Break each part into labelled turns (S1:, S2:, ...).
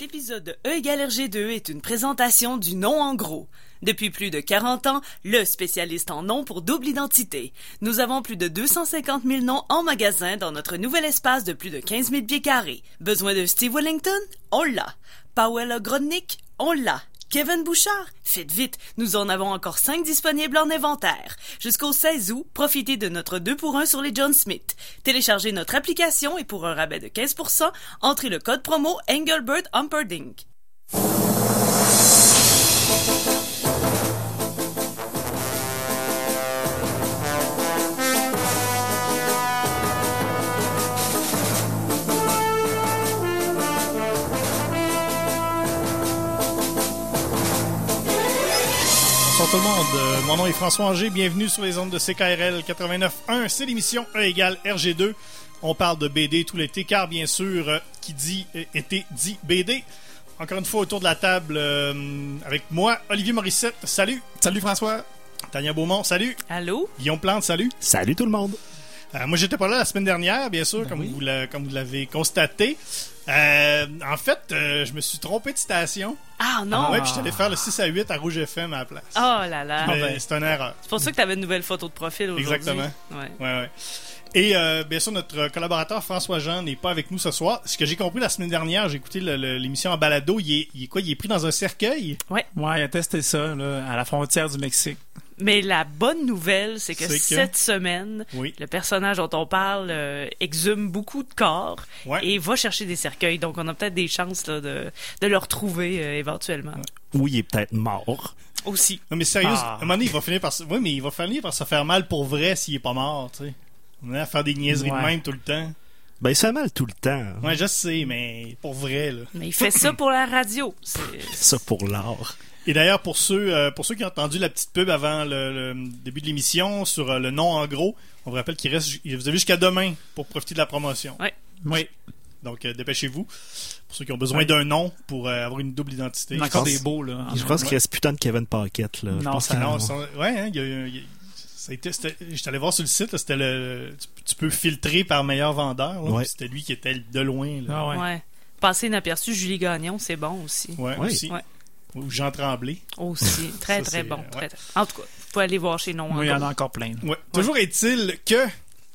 S1: L'épisode de E égale RG2 est une présentation du nom en gros. Depuis plus de 40 ans, le spécialiste en noms pour double identité. Nous avons plus de 250 000 noms en magasin dans notre nouvel espace de plus de 15 000 pieds carrés. Besoin de Steve Wellington? On l'a. Powell Grodnick? On l'a. Kevin Bouchard? Faites vite, nous en avons encore 5 disponibles en inventaire. Jusqu'au 16 août, profitez de notre 2 pour 1 sur les John Smith. Téléchargez notre application et pour un rabais de 15%, entrez le code promo Engelbert Humperdinck.
S2: Tout le monde, Euh, mon nom est François Anger, bienvenue sur les ondes de CKRL 89.1, c'est l'émission E égale RG2. On parle de BD tout l'été, car bien sûr, euh, qui dit euh, été dit BD. Encore une fois autour de la table euh, avec moi, Olivier Morissette, salut. Salut François. Tania Beaumont, salut.
S1: Allô?
S2: Guillaume Plante, salut.
S3: Salut tout le monde.
S2: Euh, moi, j'étais pas là la semaine dernière, bien sûr, comme, vous l'a- comme vous l'avez constaté. Euh, en fait, euh, je me suis trompé de station.
S1: Ah non!
S2: Ouais, puis je suis allé faire le 6 à 8 à Rouge FM à la place.
S1: Oh là là!
S2: Mais
S3: ben.
S2: c'est une erreur.
S1: C'est pour ça que tu avais une nouvelle photo de profil aujourd'hui.
S2: Exactement.
S1: Ouais.
S2: Ouais, ouais. Et euh, bien sûr, notre collaborateur François Jean n'est pas avec nous ce soir. Ce que j'ai compris la semaine dernière, j'ai écouté l'émission en balado. Il est, il est quoi? Il est pris dans un cercueil?
S3: Ouais, il a testé ça là, à la frontière du Mexique.
S1: Mais la bonne nouvelle, c'est que cette semaine,
S2: Oui.
S1: le personnage dont on parle euh, exhume beaucoup de corps
S2: Ouais.
S1: et va chercher des cercueils. Donc, on a peut-être des chances là, de, de le retrouver euh, éventuellement.
S3: Ou il est peut-être mort.
S1: Aussi.
S2: Non, mais sérieux,
S3: Ah.
S2: à un moment donné, il va finir par se... Oui, mais il va finir par se faire mal pour vrai s'il est pas mort, tu sais. On est à faire des niaiseries de
S3: Ouais.
S2: même tout le temps.
S3: Ben, il se fait mal tout le temps.
S2: Ouais, je sais, mais pour vrai, là.
S1: Mais il fait ça pour la radio. C'est-
S3: Ça pour l'art.
S2: Et d'ailleurs, pour ceux, euh, pour ceux qui ont entendu la petite pub avant le, le début de l'émission sur euh, le nom en gros, on vous rappelle qu'il reste, vous avez jusqu'à demain pour profiter de la promotion.
S1: Ouais.
S3: Oui.
S2: Donc, euh, dépêchez-vous. Pour ceux qui ont besoin d'un nom pour euh, avoir une double identité.
S4: Il y a encore des beaux, là.
S3: Je pense qu'il reste putain de Kevin Paquette, là. Je
S4: Non,
S3: pense
S4: ça-
S2: Non, ça- ouais, hein, il y a, il y a- ça a été, c'était- j'étais allé voir sur le site, là, c'était le, tu, tu peux filtrer par meilleur vendeur.
S3: Ouais.
S2: C'était lui qui était de loin. Là.
S4: Ah ouais.
S1: ouais. Passer inaperçu, Julie Gagnon, c'est bon aussi.
S2: Ouais,
S3: Oui.
S2: aussi. Ou Jean Tremblay.
S1: Aussi. Très,
S2: Ça,
S1: très bon.
S2: ouais.
S1: Très, très- En tout cas, vous pouvez aller voir chez Non
S4: Oui, il y en a
S1: Encore.
S4: plein.
S2: Ouais. Toujours est-il que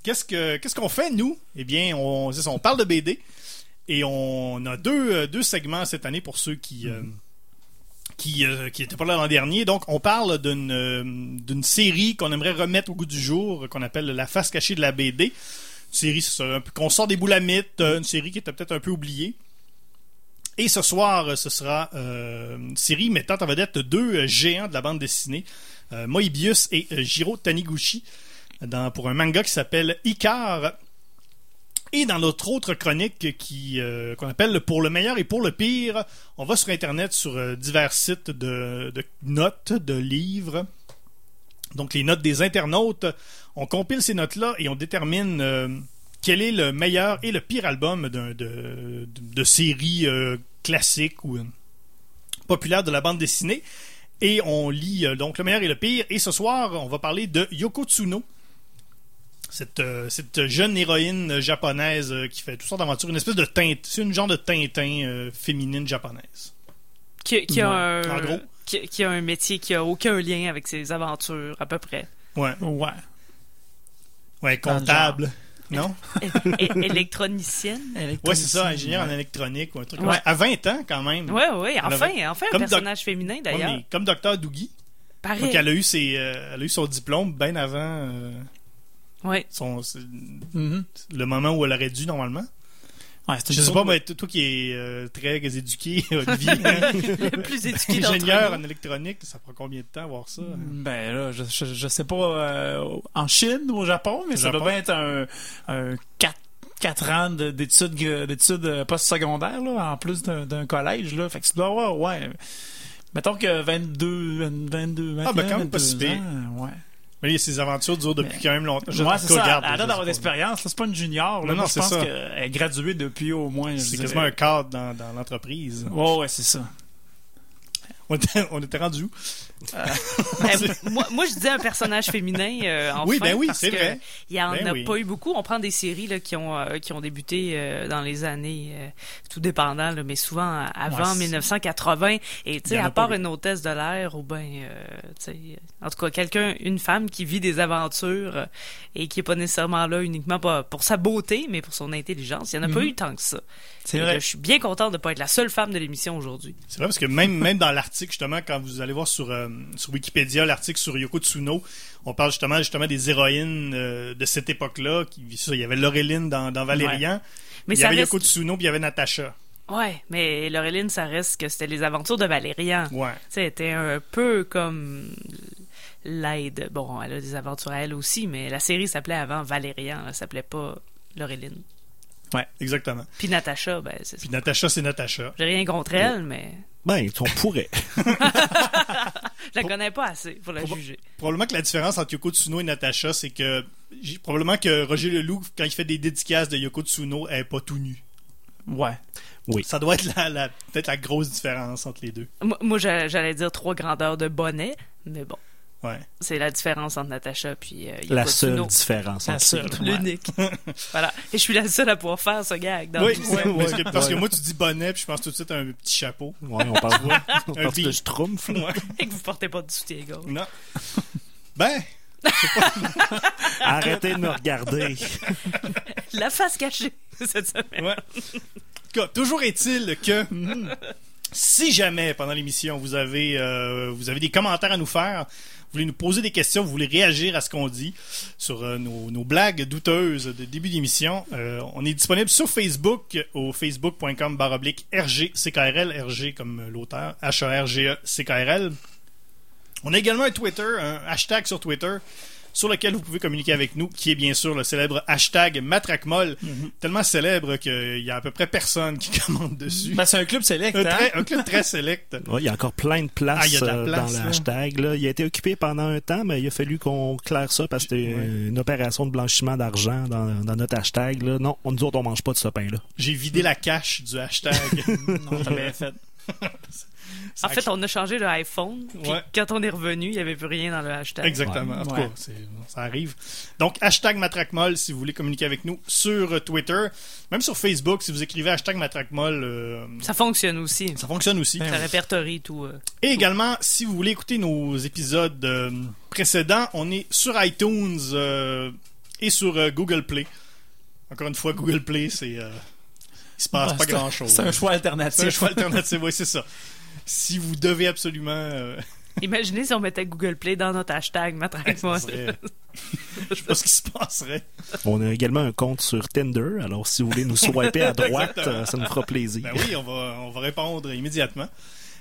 S2: qu'est-ce que qu'est-ce qu'on fait nous? Eh bien, on, on parle de BD et on a deux, euh, deux segments cette année pour ceux qui euh, qui euh, qui étaient pas là l'an dernier. Donc, on parle d'une euh, d'une série qu'on aimerait remettre au goût du jour, qu'on appelle la face cachée de la BD. Une série, qu'on sort des boulamites, une série qui était peut-être un peu oubliée. Et ce soir, ce sera euh, une série mettant en vedette deux euh, géants de la bande dessinée, euh, Moebius et euh, Jiro Taniguchi, pour un manga qui s'appelle Icar. Et dans notre autre chronique euh, qu'on appelle Pour le meilleur et pour le pire, on va sur Internet sur divers sites de, notes, de livres. Donc les notes des internautes. On compile ces notes-là et on détermine quel est le meilleur et le pire album de, de, de série euh, classique ou euh, populaire de la bande dessinée? Et on lit euh, donc le meilleur et le pire. Et ce soir, on va parler de Yoko Tsuno. Cette, euh, cette jeune héroïne japonaise euh, qui fait toutes sortes d'aventures. Une espèce de teinte. C'est une genre de Tintin euh, féminine japonaise.
S1: Qui, qui a
S2: Ouais.
S1: un,
S2: En gros.
S1: Qui, qui a un métier qui a aucun lien avec ses aventures, à peu près.
S2: Ouais.
S4: Ouais.
S2: Ouais, comptable. Non?
S1: Électronicienne.
S2: Ouais, c'est ça, ingénieur en électronique ou un truc comme
S1: Ouais.
S2: ça. À 20 ans, quand même.
S1: Ouais, ouais,
S2: Elle
S1: enfin,
S2: avait-
S1: enfin un
S2: Comme
S1: personnage féminin d'ailleurs.
S2: comme Dr. Doogie.
S1: Pareil.
S2: Donc, elle a, eu ses, euh, elle a eu son diplôme bien avant euh,
S1: Ouais.
S2: son,
S4: Mhm.
S2: le moment où elle aurait dû, normalement.
S4: Ouais,
S2: Je sais pas, mais toi qui es euh, très éduqué, Olivier, hein,
S1: Le plus éduqué
S2: ingénieur en électronique, ça prend combien de temps à voir ça? hein?
S4: Ben là, je, je, je sais pas euh, en Chine ou au Japon, mais
S2: Au
S4: ça
S2: Japon.
S4: doit bien être un, un 4, ans de- d'études d'études euh, postsecondaires là, en plus d'un collège là. Fait que tu dois avoir ouais. Mettons que 22 22
S2: Ah, ben, quand même pas
S4: 22
S2: si
S4: ouais.
S2: Mais ses aventures durent depuis
S4: Mais-
S2: quand même longtemps.
S4: Ouais,
S2: en
S4: c'est ça. a
S2: je
S4: l'air d'avoir d'expérience. C'est pas une junior. Là.
S2: Non, non,
S4: Moi, je
S2: c'est
S4: pense qu'elle est graduée depuis au moins.
S2: C'est quasiment un cadre dans, dans l'entreprise.
S4: Ouais, ouais, c'est ça.
S2: On était, on était rendu où?
S1: Ben, moi, moi, je dis un personnage féminin. euh, enfin,
S2: Oui, ben oui,
S1: parce que
S2: vrai.
S1: Il y en
S2: Ben
S1: a
S2: oui.
S1: pas eu beaucoup. On prend des séries là, qui ont euh, qui ont débuté euh, dans les années euh, tout dépendant, là, mais souvent avant
S4: Ouais, c'est-
S1: 1980. Et tu sais, à part une hôtesse de l'air ou ben, euh, tu sais, en tout cas quelqu'un, une femme qui vit des aventures euh, et qui est pas nécessairement là uniquement pas pour sa beauté, mais pour son intelligence. Il y en a pas
S2: Mhm.
S1: eu tant que ça.
S4: C'est vrai.
S1: là, Je suis bien contente de pas être la seule femme de l'émission aujourd'hui.
S2: C'est vrai parce que même, même dans l'article, justement, quand vous allez voir sur, euh, sur Wikipédia l'article sur Yoko Tsuno, on parle justement, justement des héroïnes euh, de cette époque-là. Il y avait Laureline dans, dans Valérian.
S1: Mais
S2: il y avait
S1: reste...
S2: Yoko Tsuno, puis il y avait Natacha.
S1: Ouais, mais Laureline, ça reste que c'était les aventures de Valérian.
S2: Ouais.
S1: Tu sais, elle était un peu comme l'aide. Bon, elle a des aventures à elle aussi, mais la série s'appelait avant Valérian, elle s'appelait pas Laureline.
S2: Exactement.
S1: Puis Natacha, ben, c'est ça.
S2: Puis Natacha, c'est Natacha.
S1: J'ai rien contre elle, mais
S3: Ben, on pourrait.
S1: je la connais pas assez pour la
S2: Proba-
S1: juger.
S2: Probablement que la différence entre Yoko Tsuno et Natacha, c'est que j'ai- probablement que Roger Leloup, quand il fait des dédicaces de Yoko Tsuno, elle est pas tout nu.
S4: Ouais.
S2: Ça doit être la, la- peut-être la grosse différence entre les deux.
S1: Moi, moi, j'a- j'allais dire trois grandeurs de bonnet, mais bon,
S2: Ouais.
S1: c'est la différence entre Natacha puis euh,
S3: La seule différence.
S4: La seule.
S1: L'unique. voilà. Et je suis la seule à pouvoir faire ce gag. Dans
S2: Oui, ouais, parce, que, parce que
S3: Ouais.
S2: moi, tu dis bonnet, puis je pense tout de suite à un petit chapeau.
S3: Ouais, on parle, on
S2: Un
S3: parle de. Schtroumpf.
S1: Et que vous portez pas de soutien-gorge.
S2: Non. Ben,
S3: Arrêtez de me regarder.
S1: La face cachée cette semaine.
S2: Ouais. En tout cas, toujours est-il que si jamais pendant l'émission vous avez euh, vous avez des commentaires à nous faire, vous voulez nous poser des questions, vous voulez réagir à ce qu'on dit sur euh, nos, blagues douteuses de début d'émission, euh, on est disponible sur Facebook au facebook.com baroblique RGCKRL, RG comme l'auteur, H-A-R-G-E-C-K-R-L. On a également un Twitter, un hashtag sur Twitter sur lequel vous pouvez communiquer avec nous, qui est bien sûr le célèbre hashtag Matraquemol, tellement célèbre qu'il y a à peu près personne qui commente dessus.
S4: Ben, c'est un club select,
S2: un,
S4: hein?
S2: très- un club très select.
S3: Ouais, il y a encore plein de places
S2: Ah, il y a de la
S3: euh,
S2: place,
S3: dans le
S2: là.
S3: hashtag. Là. Il a été occupé pendant un temps, mais il a fallu qu'on claire ça parce que c'était
S2: Ouais.
S3: une opération de blanchiment d'argent dans, dans notre hashtag. Là. Non, on, nous autres, on mange pas de ce pain-là.
S2: J'ai vidé la cache du hashtag.
S4: Non, t'as bien fait.
S1: En fait, on a changé le iPhone. Puis
S2: Ouais.
S1: quand on est revenu, il n'y avait plus rien dans le hashtag.
S2: Exactement.
S4: Ouais.
S2: En tout cas, c'est- ça arrive. Donc, hashtag Matraquemol si vous voulez communiquer avec nous sur euh, Twitter. Même sur Facebook, si vous écrivez hashtag Matraquemol, euh,
S1: Ça fonctionne aussi.
S2: ça fonctionne aussi.
S1: Ça répertorie tout. euh.
S2: Et également, si vous voulez écouter nos épisodes euh, précédents, on est sur iTunes euh, et sur euh, Google Play. Encore une fois, Google Play, c'est... se passe
S4: Ouais,
S2: pas
S4: c'est un-
S2: grand-chose.
S4: C'est un choix
S2: C'est
S4: alternatif.
S2: un choix alternatif, oui, c'est ça. Si vous devez absolument... euh,
S1: Imaginez si on mettait Google Play dans notre hashtag, Matraque-moi.
S2: serait- Je sais pas ce qui se passerait.
S3: On a également un compte sur Tinder, alors si vous voulez nous swiper à droite, euh, ça nous fera plaisir.
S2: Ben oui, on va, on va répondre immédiatement.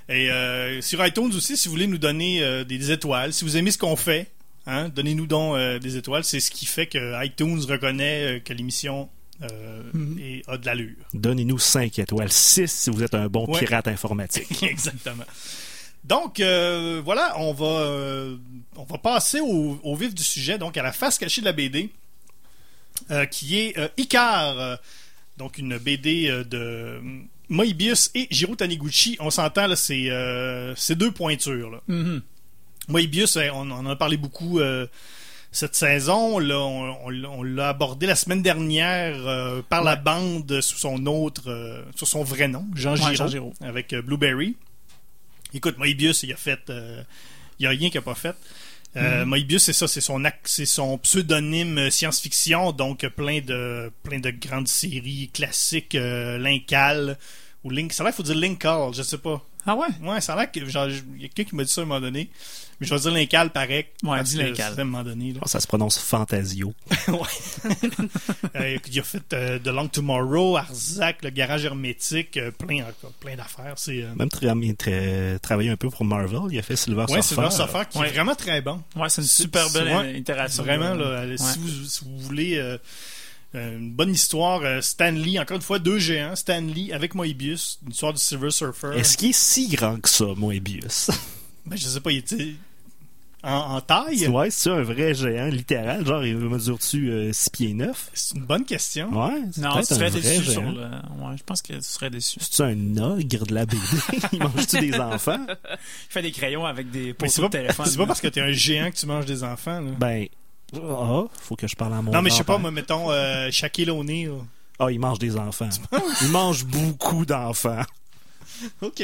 S2: Et euh, sur iTunes aussi, si vous voulez nous donner euh, des étoiles, si vous aimez ce qu'on fait, hein, donnez-nous donc euh, des étoiles. C'est ce qui fait que iTunes reconnaît euh, que l'émission euh,
S4: Mhm.
S2: est- a de l'allure.
S3: Donnez-nous 5 étoiles. 6 si vous êtes un bon
S2: Ouais.
S3: pirate informatique.
S2: Exactement. Donc euh, voilà, on va euh, on va passer au, au vif du sujet, donc à la face cachée de la BD, qui est Icar, donc une BD de Moebius et Jiro Taniguchi. On s'entend là, c'est c'est deux pointures. Là.
S4: Mhm.
S2: Moebius, euh, on, on en a parlé beaucoup cette saison. Là, on on l'a- on l'a abordé la semaine dernière euh, par la bande sous son autre, euh, sur son vrai nom, Jean
S4: Ouais,
S2: Giraud,
S4: Jean Giraud.
S2: avec euh, Blueberry. Écoute, Moebius, il a fait, il y a rien qu'il a pas fait. Euh, Moebius, c'est ça, c'est son c'est son pseudonyme science-fiction, donc plein de plein de grandes séries classiques, euh, Linkal ou Link. Ça a l'air qu'il faut dire Linkal, je sais pas.
S4: Ah ouais?
S2: Ouais, ça a l'air que genre, il y a quelqu'un qui m'a dit ça à un moment donné. Mais je vais dire Linkal pareil.
S4: Ouais, dis
S2: c'est À un moment donné. Là.
S3: Ça se prononce Fantasio.
S2: Euh, il a fait euh, The Long Tomorrow, Arzac, le garage hermétique, euh, plein, plein d'affaires. C'est euh,
S3: Même tra- il tra- travaillé un peu pour Marvel. Il a fait Silver
S2: ouais,
S3: Surfer.
S2: Silver Surfer qui
S4: Ouais.
S2: est vraiment très bon.
S4: Ouais, c'est une super belle
S2: ouais,
S4: itération.
S2: Vraiment, là, si,
S4: Ouais.
S2: vous, si vous voulez une bonne histoire, Stan Lee, encore une fois, deux géants, Stan Lee avec Moebius, une histoire du Silver Surfer.
S3: Est-ce qu'il est si grand que ça, Moebius?
S2: Ben, je sais pas, il était... en, en taille?
S3: Ouais, c'est un vrai géant, littéral? Genre, il mesure-tu 6 pieds 9?
S2: C'est une bonne question.
S3: Ouais, c'est
S4: Non, tu serais
S3: vrai
S4: déçu sur le. Ouais, je pense que tu serais déçu.
S3: C'est-tu un ogre de la BD? il mange-tu des enfants?
S4: Il fait des crayons avec des poteaux
S2: c'est
S4: de
S2: pas,
S4: téléphone.
S2: c'est pas parce que t'es un géant que tu manges des enfants. Là.
S3: Ben, ah, faut que je parle à mon
S2: non, mais je sais pas, moi, mettons, euh, Shaquille O'Neal.
S3: Ah, il mange des enfants. il mange beaucoup d'enfants.
S2: OK.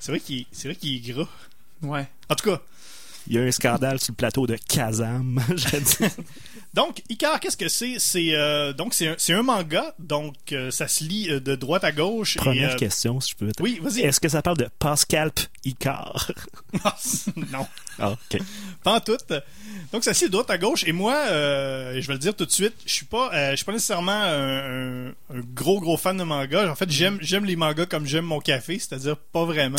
S2: C'est vrai qu'il c'est vrai qu'il est gras.
S4: Ouais.
S2: En tout cas,
S3: Il y a un scandale sur le plateau de Kazam, je dis.
S2: donc, Icar, qu'est-ce que c'est? C'est euh, donc c'est un, c'est un manga, donc euh, ça se lit euh, de droite à gauche. et,
S3: Première
S2: euh,
S3: question, si je peux.
S2: Oui, vas-y.
S3: Est-ce que ça parle de Pascal Icar?
S2: non,
S3: Ah, ok.
S2: pas en tout. Donc ça se lit de droite à gauche. Et moi, euh, je vais le dire tout de suite, je suis pas, euh, je suis pas nécessairement un, un- un gros gros fan de manga. En fait, j'aime j'aime les mangas comme j'aime mon café, c'est-à-dire pas vraiment.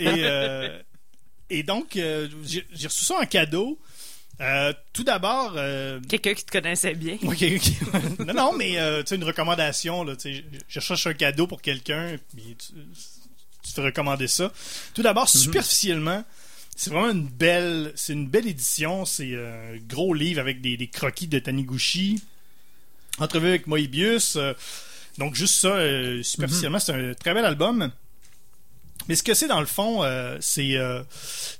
S2: et euh, et donc euh, j'ai reçu ça en cadeau. Euh, tout d'abord, euh,
S1: Quelqu'un qui te connaissait bien.
S2: Ok. non, non, mais euh, tu sais, une recommandation, là, je, je cherche un cadeau pour quelqu'un, puis tu, tu te fais recommander ça. Tout d'abord, superficiellement, c'est vraiment une belle, c'est une belle édition. C'est un gros livre avec des, des croquis de Taniguchi, entrevue avec Moebius. donc juste ça, superficiellement, c'est un très bel album. Mais ce que c'est dans le fond, euh, c'est euh,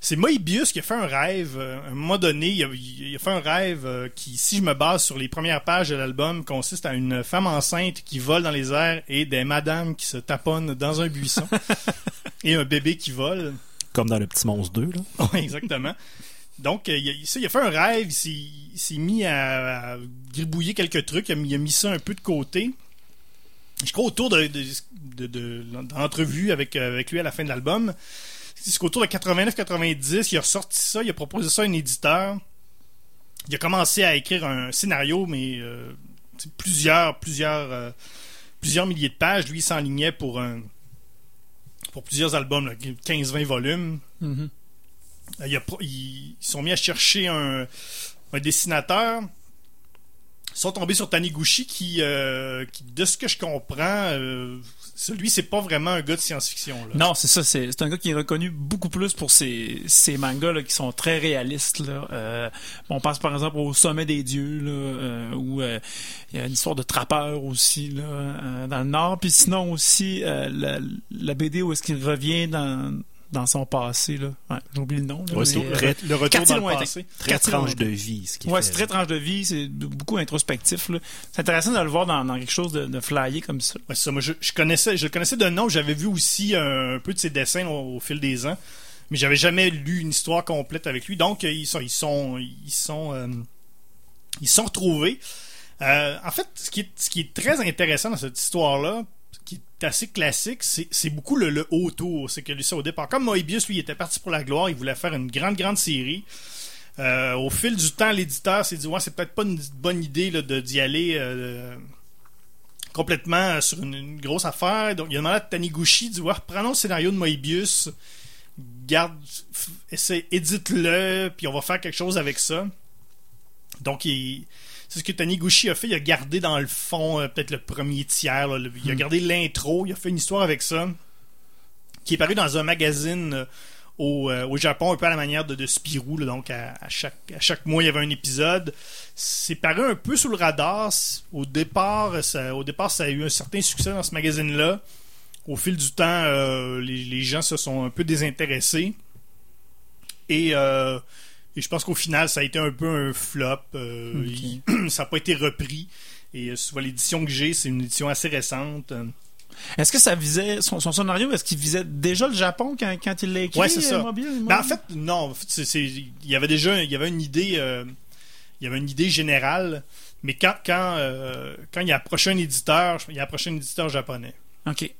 S2: c'est Moebius qui a fait un rêve. euh, à un moment donné, il a, il a fait un rêve euh, qui, si je me base sur les premières pages de l'album, consiste à une femme enceinte qui vole dans les airs et des madames qui se taponnent dans un buisson et un bébé qui vole.
S3: Comme dans le Petit Monstre 2, là.
S2: Oui, exactement. Donc, il, a, ça, il a fait un rêve, il s'est, mis à, à gribouiller quelques trucs, il a, mis, il a mis ça un peu de côté. Je crois autour de, de, de, de- d'entrevue avec, euh, avec lui à la fin de l'album. C'est qu'autour de 89-90, il a ressorti ça, il a proposé ça à un éditeur. Il a commencé à écrire un scénario, mais euh, plusieurs, plusieurs, euh, plusieurs milliers de pages. Lui, il s'enlignait pour un pour plusieurs albums, là, 15-20 volumes. Il a pro- ils, ils sont mis à chercher un, un dessinateur. Sont tombés sur Taniguchi qui, euh, qui, de ce que je comprends, euh, celui c'est pas vraiment un gars de science-fiction. là.
S4: Non, c'est ça. C'est c'est un gars qui est reconnu beaucoup plus pour ses, ses mangas là, qui sont très réalistes. Là. Euh, on pense par exemple au Sommet des Dieux, là, euh, où euh, il y a une histoire de trappeur aussi là, euh, dans le Nord. Puis sinon aussi euh, la, la BD où est-ce qu'il revient dans, dans son passé. là. Ouais, J'ai oublié le nom. là,
S3: Ouais,
S4: mais,
S3: c'est
S4: euh,
S3: très-
S2: Le retour le passé.
S3: Très tranche de vie, ce qui
S4: Ouais, c'est très tranche de vie, c'est beaucoup introspectif. C'est intéressant de le voir dans, dans quelque chose de, de flyé comme ça.
S2: Ouais, ça. Moi, je, je connaissais, je le connaissais de nom. J'avais vu aussi un, peu de ses dessins au, au fil des ans, mais j'avais jamais lu une histoire complète avec lui. Donc, ils sont, ils sont, ils sont, euh, ils sont retrouvés. Euh, en fait, ce qui, est, ce qui est très intéressant dans cette histoire-là, assez classique, c'est beaucoup le, le haut tour. C'est que lui, ça, au départ, comme Moebius, lui, il était parti pour la gloire, il voulait faire une grande, grande série. Euh, au fil du temps, l'éditeur s'est dit ouais, c'est peut-être pas une bonne idée de d'y aller euh, complètement sur une, grosse affaire. Donc, il a demandé à Taniguchi, dit ouais, prenons le scénario de Moebius, garde, édite-le, puis on va faire quelque chose avec ça. Donc, il- c'est ce que Taniguchi a fait. Il a gardé dans le fond euh, peut-être le premier tiers. là, le- il a gardé l'intro. Il a fait une histoire avec ça qui est paru dans un magazine euh, au, euh, au Japon, un peu à la manière de, de Spirou. là. donc, à, à chaque, à chaque mois, il y avait un épisode. C'est paru un peu sous le radar. Au départ, ça, au départ, ça a eu un certain succès dans ce magazine-là. Au fil du temps, euh, les, les gens se sont un peu désintéressés. Et, euh, et je pense qu'au final, ça a été un peu un flop. Euh, il- ça n'a pas été repris. Et euh, souvent, l'édition que j'ai, c'est une édition assez récente.
S4: Est-ce que ça visait son, son scénario Est-ce qu'il visait déjà le Japon quand, quand il l'a écrit
S2: Ouais, c'est ça.
S4: euh, Mobile,
S2: Ben, en fait, non. il y avait déjà il y avait une idée, euh, il y avait une idée générale, mais quand, quand, euh, quand il a approché un éditeur, il a approché un éditeur japonais.
S4: ok.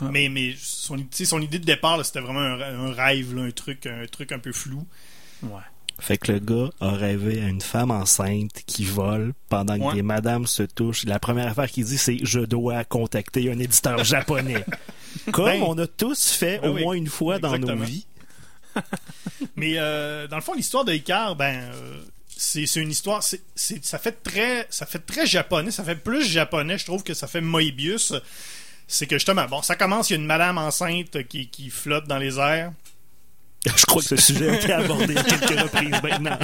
S4: Ah.
S2: Mais, mais son, idée de départ, c'était vraiment un, un rêve, là, un, truc, un truc un peu flou.
S4: Ouais.
S3: Fait que le gars a rêvé à une femme enceinte qui vole pendant que
S2: Ouais.
S3: des madames se touchent. La première affaire qu'il dit, c'est je dois contacter un éditeur japonais. Comme
S2: Ben,
S3: on a tous fait
S2: ben
S3: au moins une fois dans nos vies.
S2: Mais euh, dans le fond, l'histoire de Icar, ben, euh, c'est une histoire. ça fait très, ça fait très japonais. Ça fait plus japonais, je trouve, que ça fait Moebius. C'est que justement, bon, ça commence. Il y a une madame enceinte qui, qui flotte dans les airs.
S3: Je crois que ce sujet a été abordé à quelques reprises maintenant.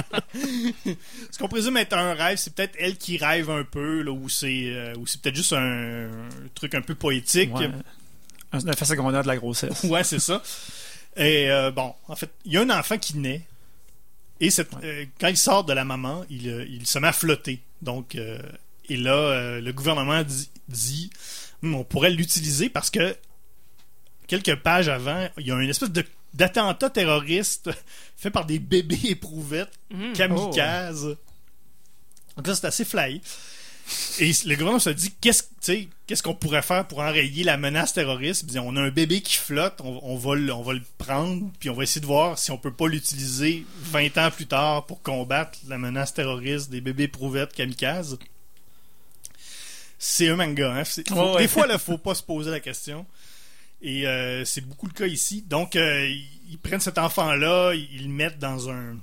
S2: Ce qu'on présume être un rêve, c'est peut-être elle qui rêve un peu, là, ou c'est euh, peut-être juste un, truc un peu poétique.
S4: Ouais. Un effet secondaire de la grossesse.
S2: Ouais, c'est ça. Et euh, bon, en fait, il y a un enfant qui naît. Et cette, euh, quand il sort de la maman, il, il se met à flotter. Donc, euh, et là, euh, le gouvernement dit, dit, Hum, on pourrait l'utiliser parce que quelques pages avant, il y a une espèce de d'attentat terroriste fait par des bébés éprouvettes
S1: Mm.
S2: kamikazes. Donc là, c'est assez fly. Et le gouvernement se dit qu'est-ce qu'on pourrait faire pour enrayer la menace terroriste? On a un bébé qui flotte, on, on va, le- on va le prendre, puis on va essayer de voir si on peut pas l'utiliser 20 ans plus tard pour combattre la menace terroriste des bébés prouvettes kamikazes. C'est un manga. Hein? Faut-
S4: ouais.
S2: Des fois, il faut pas se poser la question. Et euh, c'est beaucoup le cas ici. Donc, euh, ils, prennent cet enfant-là, ils, ils le mettent dans un,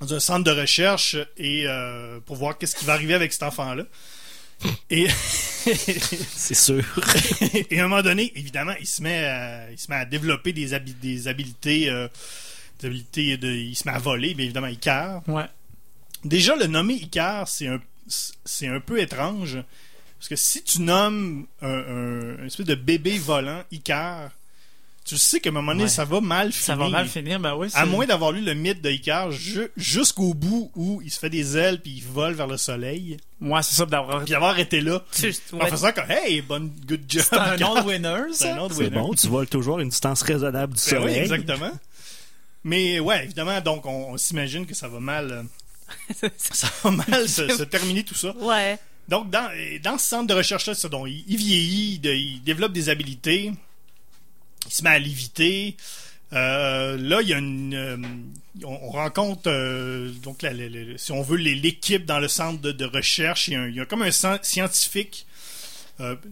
S2: dans un centre de recherche et euh, pour voir qu'est-ce qui va arriver avec cet enfant-là. Et,
S3: C'est sûr.
S2: et à un moment donné, évidemment, il se met à, il se met à développer des, habi- des habilités, euh, des habilités de, il se met à voler, bien évidemment, Icar.
S4: Ouais.
S2: Déjà, le nommer Icar, c'est un, c'est un peu étrange. Parce que si tu nommes un, espèce de bébé volant Icar, tu sais qu'à un moment donné,
S4: Ouais.
S2: ça va mal finir.
S4: Ça va mal finir, ben oui.
S2: À moins d'avoir lu le mythe de Icar ju- jusqu'au bout où il se fait des ailes puis il vole vers le soleil.
S4: Ouais, c'est ça, d'avoir.
S2: Puis d'avoir été là.
S1: Tu-
S2: En
S1: ouais.
S2: faisant comme Hey, bonne good job.
S4: C'est un
S2: Icar.
S4: nom de winner,
S2: C'est
S4: ça.
S3: bon, tu voles toujours à une distance raisonnable du
S2: Ben oui,
S3: soleil.
S2: exactement. Mais ouais, évidemment, donc on, on s'imagine que ça va mal. euh, ça va mal se, se terminer tout ça.
S1: Ouais.
S2: Donc, dans, dans ce centre de recherche-là, il, il vieillit, il, développe des habilités, il se met à léviter. Euh, là, il y a une. euh, on, on rencontre, euh, donc, si on veut, l'équipe dans le centre de, recherche. Il y, a comme un scientifique,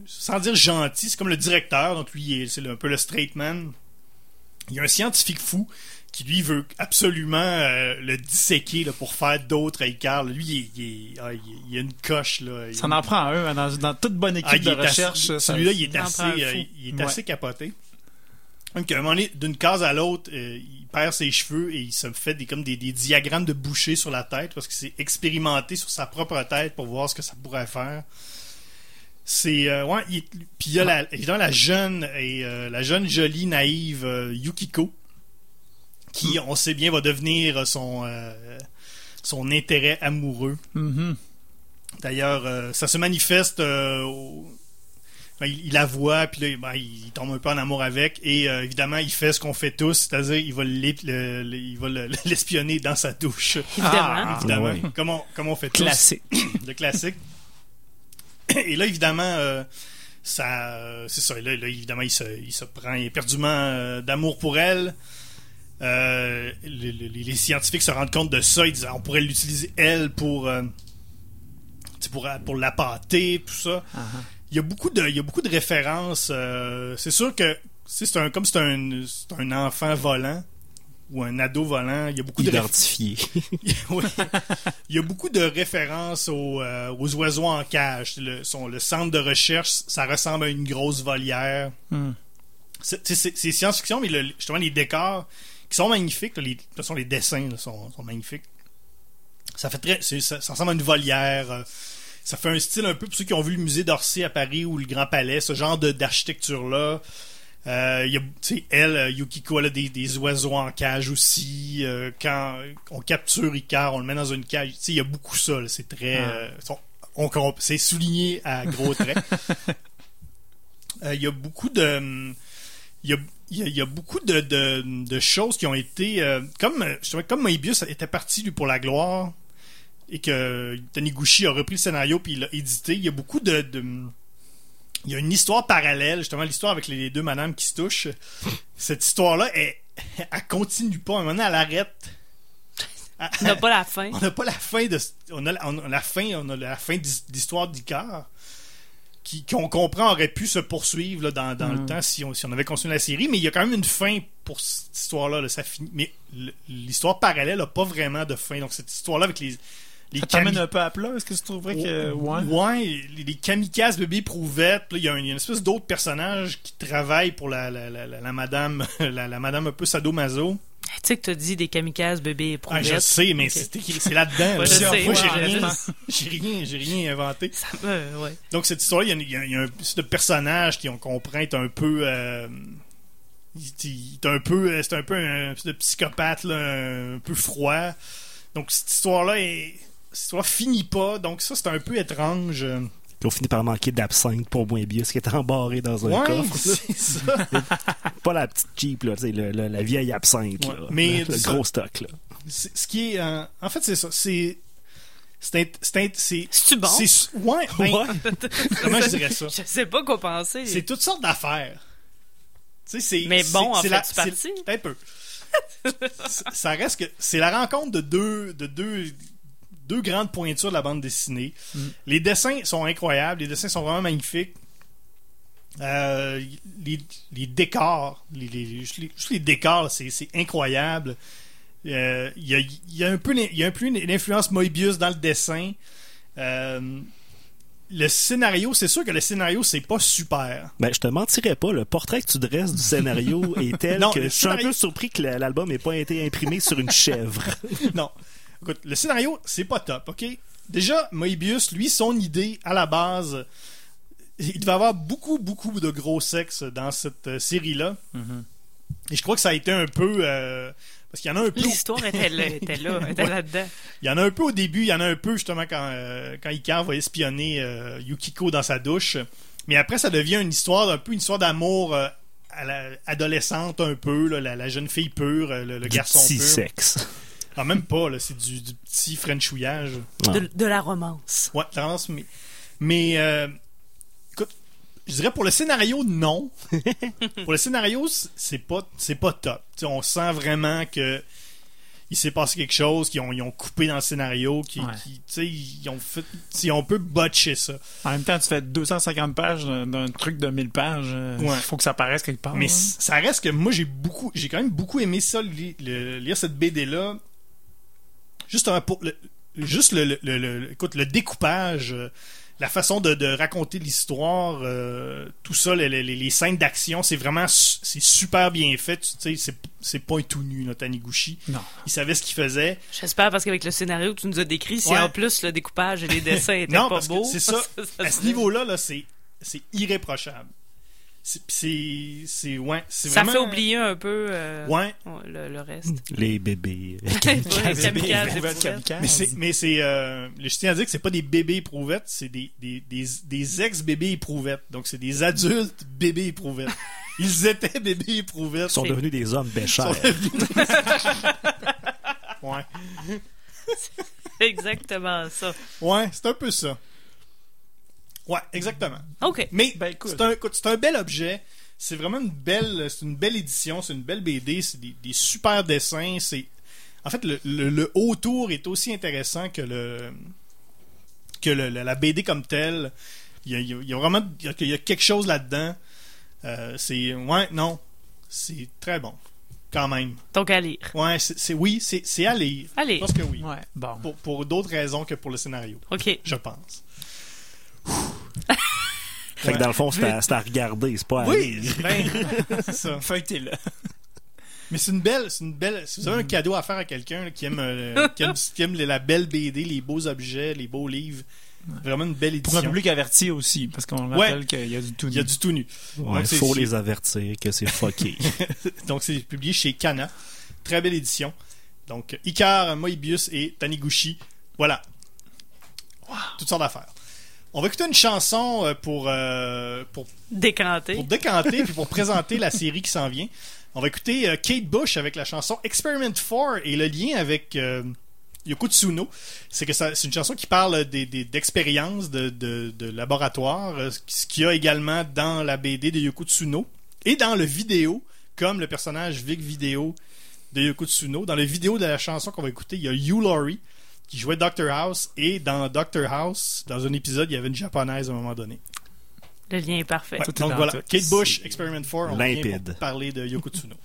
S2: sans dire gentil, c'est comme le directeur, donc lui, c'est un peu le straight man. Il y a un scientifique fou qui, lui, veut absolument euh, le disséquer là, pour faire d'autres Icar. Lui, il, il ah, il est- il a une coche. Là.
S4: Ça en prend un, hein, dans, dans toute bonne équipe
S2: ah, il
S4: de recherche.
S2: Celui-là, il est assez, euh, il est
S4: Ouais.
S2: assez capoté. Donc, à un moment donné, d'une case à l'autre, euh, il perd ses cheveux et il se fait des, comme des, des diagrammes de boucher sur la tête parce qu'il s'est expérimenté sur sa propre tête pour voir ce que ça pourrait faire. C'est euh, ouais, il- puis il y a la, évidemment la jeune et euh, la jeune jolie naïve euh, Yukiko qui on sait bien va devenir son euh, son intérêt amoureux.
S4: Mhm.
S2: D'ailleurs, euh, ça se manifeste. euh, au- ben, il, il la voit, puis là, ben, il tombe un peu en amour avec, et euh, évidemment, il fait ce qu'on fait tous, c'est-à-dire, il va le- l'espionner dans sa douche.
S1: Évidemment.
S4: Ah,
S2: Évidemment,
S3: ouais.
S2: comme, on, comme on fait tous?
S4: Classique.
S2: Le classique. Et là, évidemment, euh, ça, euh, c'est ça. Là, là, évidemment, il se, il se prend éperdument euh, d'amour pour elle. Euh, le- le- les, les scientifiques se rendent compte de ça. Ils disent, on pourrait l'utiliser elle pour, euh, tu sais, pour, pour la pâter, tout ça.
S4: Ah, ah.
S2: Il y a beaucoup de, il y a beaucoup de références. euh, c'est sûr que c'est un, comme c'est un, c'est un enfant volant ou un ado volant, il y a beaucoup de.
S3: Identifié.
S2: Oui. Il y a beaucoup de références aux, euh, aux oiseaux en cage. Le, son- le centre de recherche, ça ressemble à une grosse volière.
S4: Hmm.
S2: C'est science-fiction, mais le- justement, les décors qui sont magnifiques, là, les, de toute façon, les dessins là, sont, sont magnifiques. Ça fait très. Ça, ça ressemble à une volière. euh, ça fait un style un peu pour ceux qui ont vu le musée d'Orsay à Paris ou le Grand Palais, ce genre d'architecture-là. Euh, y a, elle, euh, Yukiko, elle a des, des oiseaux en cage aussi. Euh, quand on capture Icar, on le met dans une cage. Il y a beaucoup ça. C'est très.
S4: Ah.
S2: son- on, on- c'est souligné à gros traits. Il y a beaucoup de. hum, Il y a, il y a- il y a beaucoup de, de- de choses qui ont été. euh, comme, je trouvais comme Moebius était parti lui, pour la gloire et que Taniguchi a repris le scénario puis il l'a édité, il y a beaucoup de. de- il y a une histoire parallèle, justement, l'histoire avec les deux madames qui se touchent. Cette histoire-là, elle, elle continue pas. À un moment donné, elle arrête. Elle-
S1: On n'a pas la fin.
S2: on n'a pas la fin de on a, la- on a la fin on a la fin d'his- d'histoire d'Icar qui qu'on comprend aurait pu se poursuivre là, dans, dans le
S4: Mm.
S2: temps si on, si on avait continué la série mais il y a quand même une fin pour cette histoire là, ça finit mais l'histoire parallèle a pas vraiment de fin donc cette histoire là avec les les
S4: Ça t'amène un peu à plat. Est-ce que tu trouverais que. Ouais?
S2: Ouais, les, les kamikazes bébés prouvettes. Il y, y a une espèce d'autre personnage qui travaille pour la, la, la, la- la madame, la, la madame un peu sadomaso.
S1: Sais que t'as dit des kamikazes bébés et
S2: Ah, je sais, mais c'est là-dedans. Là.
S1: sais,
S2: Moi, j'ai rien, j'ai rien, inventé.
S1: Ça me- ouais.
S2: Donc cette histoire, il y a, il y a- il y a un personnage qui on comprend est un peu, euh, il, il est un peu, euh, c'est un peu un, de psychopathe là, un peu froid. Donc cette histoire-là est, cette histoire finit pas. Donc ça c'est un peu étrange.
S3: Puis on finit par manquer d'absinthe pour Moebius qui est embarré dans un
S2: Ouais,
S3: coffre.
S2: c'est ça.
S3: Pas la petite Jeep, là, tu sais, le- le- la vieille absinthe.
S2: Ouais,
S3: là.
S2: mais
S3: le,
S2: ça-
S3: gros stock. Là.
S2: Ce qui est, euh, en fait c'est ça. C'est, c'est, c'est,
S1: bon?
S2: c'est- ouais, ben, comment je dirais ça?
S1: Je sais pas quoi penser.
S2: C'est toutes sortes d'affaires. Tu sais, c'est.
S1: Mais bon,
S2: c'est-
S1: en
S2: c'est la-
S1: partie?
S2: c'est- Un peu. Ça- ça reste que c'est la rencontre de deux, de deux, deux grandes pointures de la bande dessinée.
S1: Mm.
S2: Les dessins sont incroyables, les dessins sont vraiment magnifiques. Euh, les, les décors, les, les- juste, les, décors, c'est incroyable. Euh, Il y, a, il y a un peu, l'in- il y a un peu une, influence Moebius dans le dessin. Euh, le scénario, c'est sûr que le scénario, c'est pas super.
S3: Ben, je te mentirais pas, le portrait que tu dresses du scénario est tel
S2: Non,
S3: que je suis un peu surpris que la- l'album n'ait pas été imprimé sur une chèvre.
S2: non. Écoute, le scénario, c'est pas top, OK? Déjà, Moebius, lui, son idée, à la base, il devait avoir beaucoup, beaucoup de gros sexe dans cette euh, série-là. Et je crois que ça a été un peu... euh, parce qu'il y en a un peu...
S1: L'histoire était là, était là, était
S2: Ouais.
S1: là-dedans.
S2: Il y en a un peu au début, il y en a un peu justement quand, euh, quand Ikar va espionner euh, Yukiko dans sa douche. Mais après, ça devient une histoire, un peu une histoire d'amour euh, à la adolescente un peu, là, la, la jeune fille pure, le, garçon pur.
S3: sexe.
S2: Ah, même pas, là, c'est du, du petit Frenchouillage.
S1: De, de la romance.
S2: Ouais, tendance, mais. Mais, euh, écoute, je dirais pour le scénario, non. pour le scénario, c'est pas, c'est pas top. Tu sais, on sent vraiment que il s'est passé quelque chose, qu'ils ont, ils ont coupé dans le scénario, qui,
S4: Ouais.
S2: ils ont fait, si on peut botcher ça.
S4: En même temps, tu fais 250 pages d'un truc de 1000 pages. euh, Il
S2: Ouais.
S4: faut que ça paraisse quelque part.
S2: Mais
S4: hein.
S2: ça reste que moi, j'ai beaucoup, j'ai quand même beaucoup aimé ça, li- le- lire cette BD-là. Justement pour le, juste le, le- le- le- écoute, le découpage, euh, la façon de, de raconter l'histoire, euh, tout ça, les, les- les scènes d'action, c'est vraiment, c'est super bien fait. Tu sais, c'est, c'est pas un tout nu, là, Taniguchi.
S4: Non.
S2: Il savait ce qu'il faisait.
S1: J'espère parce qu'avec le scénario que tu nous as décrit, si
S2: Ouais.
S1: en plus le découpage et les dessins étaient
S2: Non,
S1: pas beaux.
S2: c'est ça. À ce niveau-là, là, c'est, c'est irréprochable. C'est, ouais, c'est
S1: Ça
S2: vraiment.
S1: fait oublier un peu euh,
S2: Ouais.
S1: le, le reste.
S3: Les bébés.
S2: Mais c'est, euh, je tiens à dire que c'est pas des bébés éprouvettes, c'est des, des, des, des ex-bébés éprouvettes. Donc c'est des adultes bébés éprouvettes. Ils étaient bébés éprouvettes.
S3: Ils sont devenus des hommes béchers.
S2: Ouais.
S1: Exactement ça.
S2: Ouais, c'est un peu ça. Ouais, exactement.
S1: OK.
S2: Mais
S4: Ben,
S2: c'est un, un bel objet. C'est vraiment une belle, c'est une belle édition, c'est une belle BD, c'est des, des super dessins. C'est, en fait, le, le, le haut tour est aussi intéressant que le que le- la, la BD comme telle. Il y a, il y a- vraiment, il y a, il y a quelque chose là-dedans. Euh, c'est, ouais, non, c'est très bon, quand même.
S1: Donc à lire.
S2: Ouais, c'est, c'est- oui, c'est, c'est à lire.
S1: Allez.
S2: Je pense que oui.
S4: Ouais, bon.
S2: Pour, pour d'autres raisons que pour le scénario,
S1: OK.
S2: je pense.
S3: Fait que dans le fond, c'est à, regarder, c'est pas à
S2: Oui,
S3: lire.
S2: ben, c'est ça.
S4: Feuilletez-le.
S2: Mais c'est une belle, c'est une belle. Si vous avez un cadeau à faire à quelqu'un là, qui aime, euh, qui aime, qui aime la belle BD, les beaux objets, les beaux livres, vraiment une belle
S4: Pour un
S2: édition.
S4: public averti aussi, parce qu'on
S2: Ouais.
S4: rappelle qu'il y a du tout
S2: Il y a
S4: nu.
S2: du tout nu.
S3: Ouais,
S2: Donc, c'est-
S3: faut les avertir que c'est fucké.
S2: Donc c'est publié chez Kana. Très belle édition. Donc Icar, Moebius et Taniguchi. Voilà. Toutes sortes d'affaires. On va écouter une chanson euh, pour, euh, pour
S1: Décanté.
S2: pour décanter puis pour présenter la série qui s'en vient. On va écouter euh, Kate Bush avec la chanson Experiment 4 et le lien avec euh, Yoko Tsuno, c'est que c'est une chanson qui parle d'expériences de, de, de laboratoire, ce qu'il y a également dans la BD de Yoko Tsuno et dans le vidéo, comme le personnage Vic Vidéo de Yoko Tsuno. Dans le vidéo de la chanson qu'on va écouter, il y a Hugh Laurie qui jouait Dr House et dans Dr House, dans un épisode, il y avait une japonaise à un moment donné.
S1: Le lien est parfait.
S2: Ouais, donc voilà,
S4: tout.
S2: Kate Bush, Experiment 4, on
S3: Limpide.
S2: pour parler de Yoko Tsuno.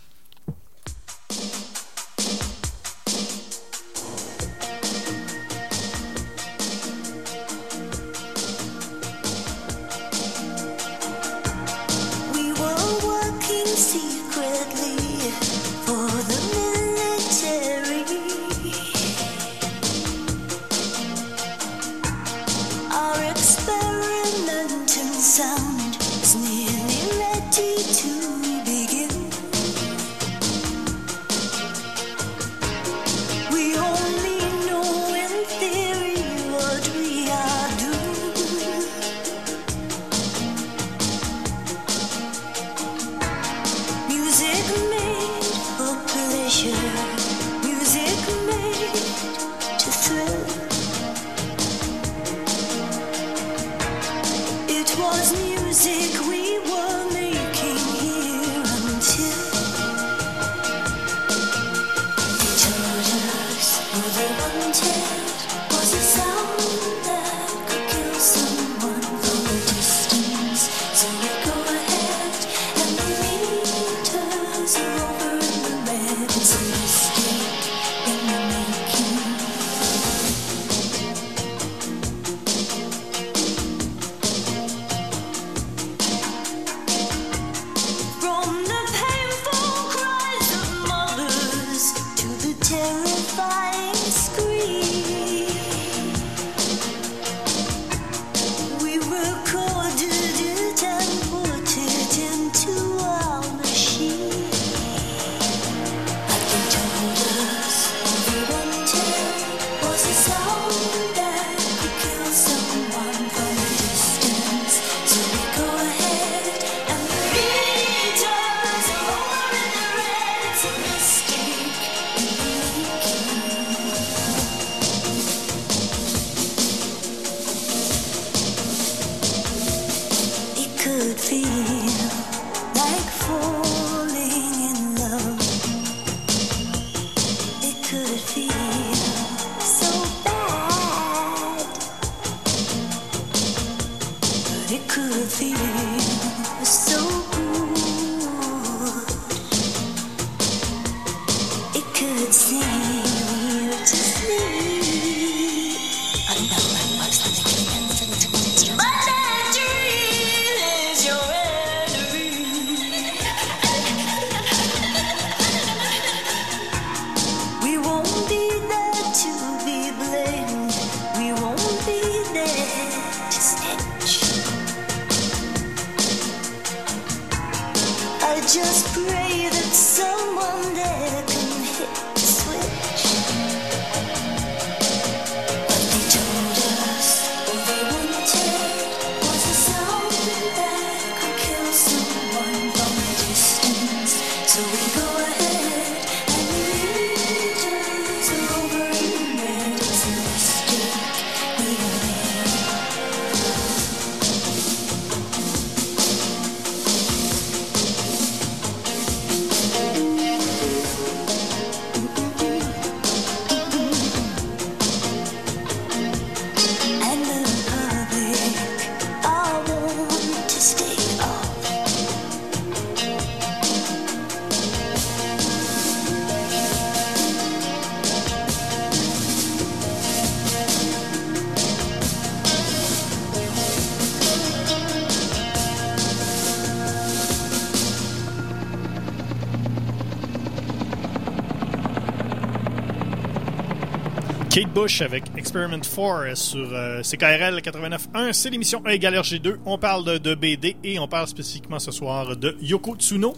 S2: Avec Experiment 4 sur euh, CKRL 89.1. C'est l'émission E égale RG2. On parle de, BD et on parle spécifiquement ce soir de Yoko Tsuno.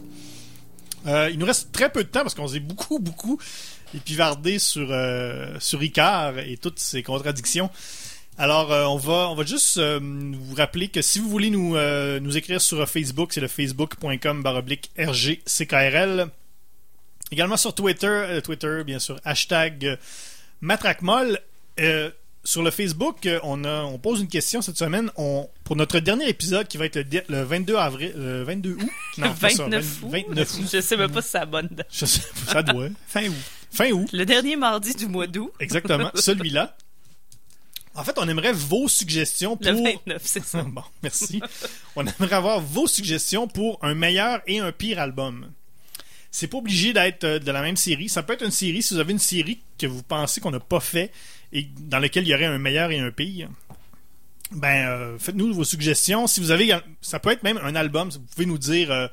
S2: Euh, il nous reste très peu de temps parce qu'on s'est beaucoup, beaucoup épivardé sur, euh, sur Ricard et toutes ses contradictions. Alors, euh, on va on va juste euh, vous rappeler que si vous voulez nous, euh, nous écrire sur Facebook, c'est le facebook.com baroblique RGCKRL. Également sur Twitter, euh, Twitter, bien sûr, hashtag euh, MatraqueMolle. Euh, sur le Facebook, euh, on, a, on pose une question cette semaine. On, pour notre dernier épisode qui va être le, di- le 22 avril, le 22 août. Non, pas ça,
S1: 29
S2: vingt-
S1: août?
S2: 29 août.
S1: Je sais même pas si c'est la bonne date.
S2: Je sais, ça doit.
S4: Fin août.
S2: Fin août,
S1: Le dernier mardi du mois d'août.
S2: exactement. Celui-là. En fait, on aimerait vos suggestions pour.
S1: Le 29, c'est ça.
S2: Bon, merci. On aimerait avoir vos suggestions pour un meilleur et un pire album. C'est pas obligé d'être euh, de la même série. Ça peut être une série, si vous avez une série que vous pensez qu'on n'a pas fait et dans laquelle il y aurait un meilleur et un pire. Ben, euh, faites-nous vos suggestions. Si vous avez, ça peut être même un album. Vous pouvez nous dire, euh,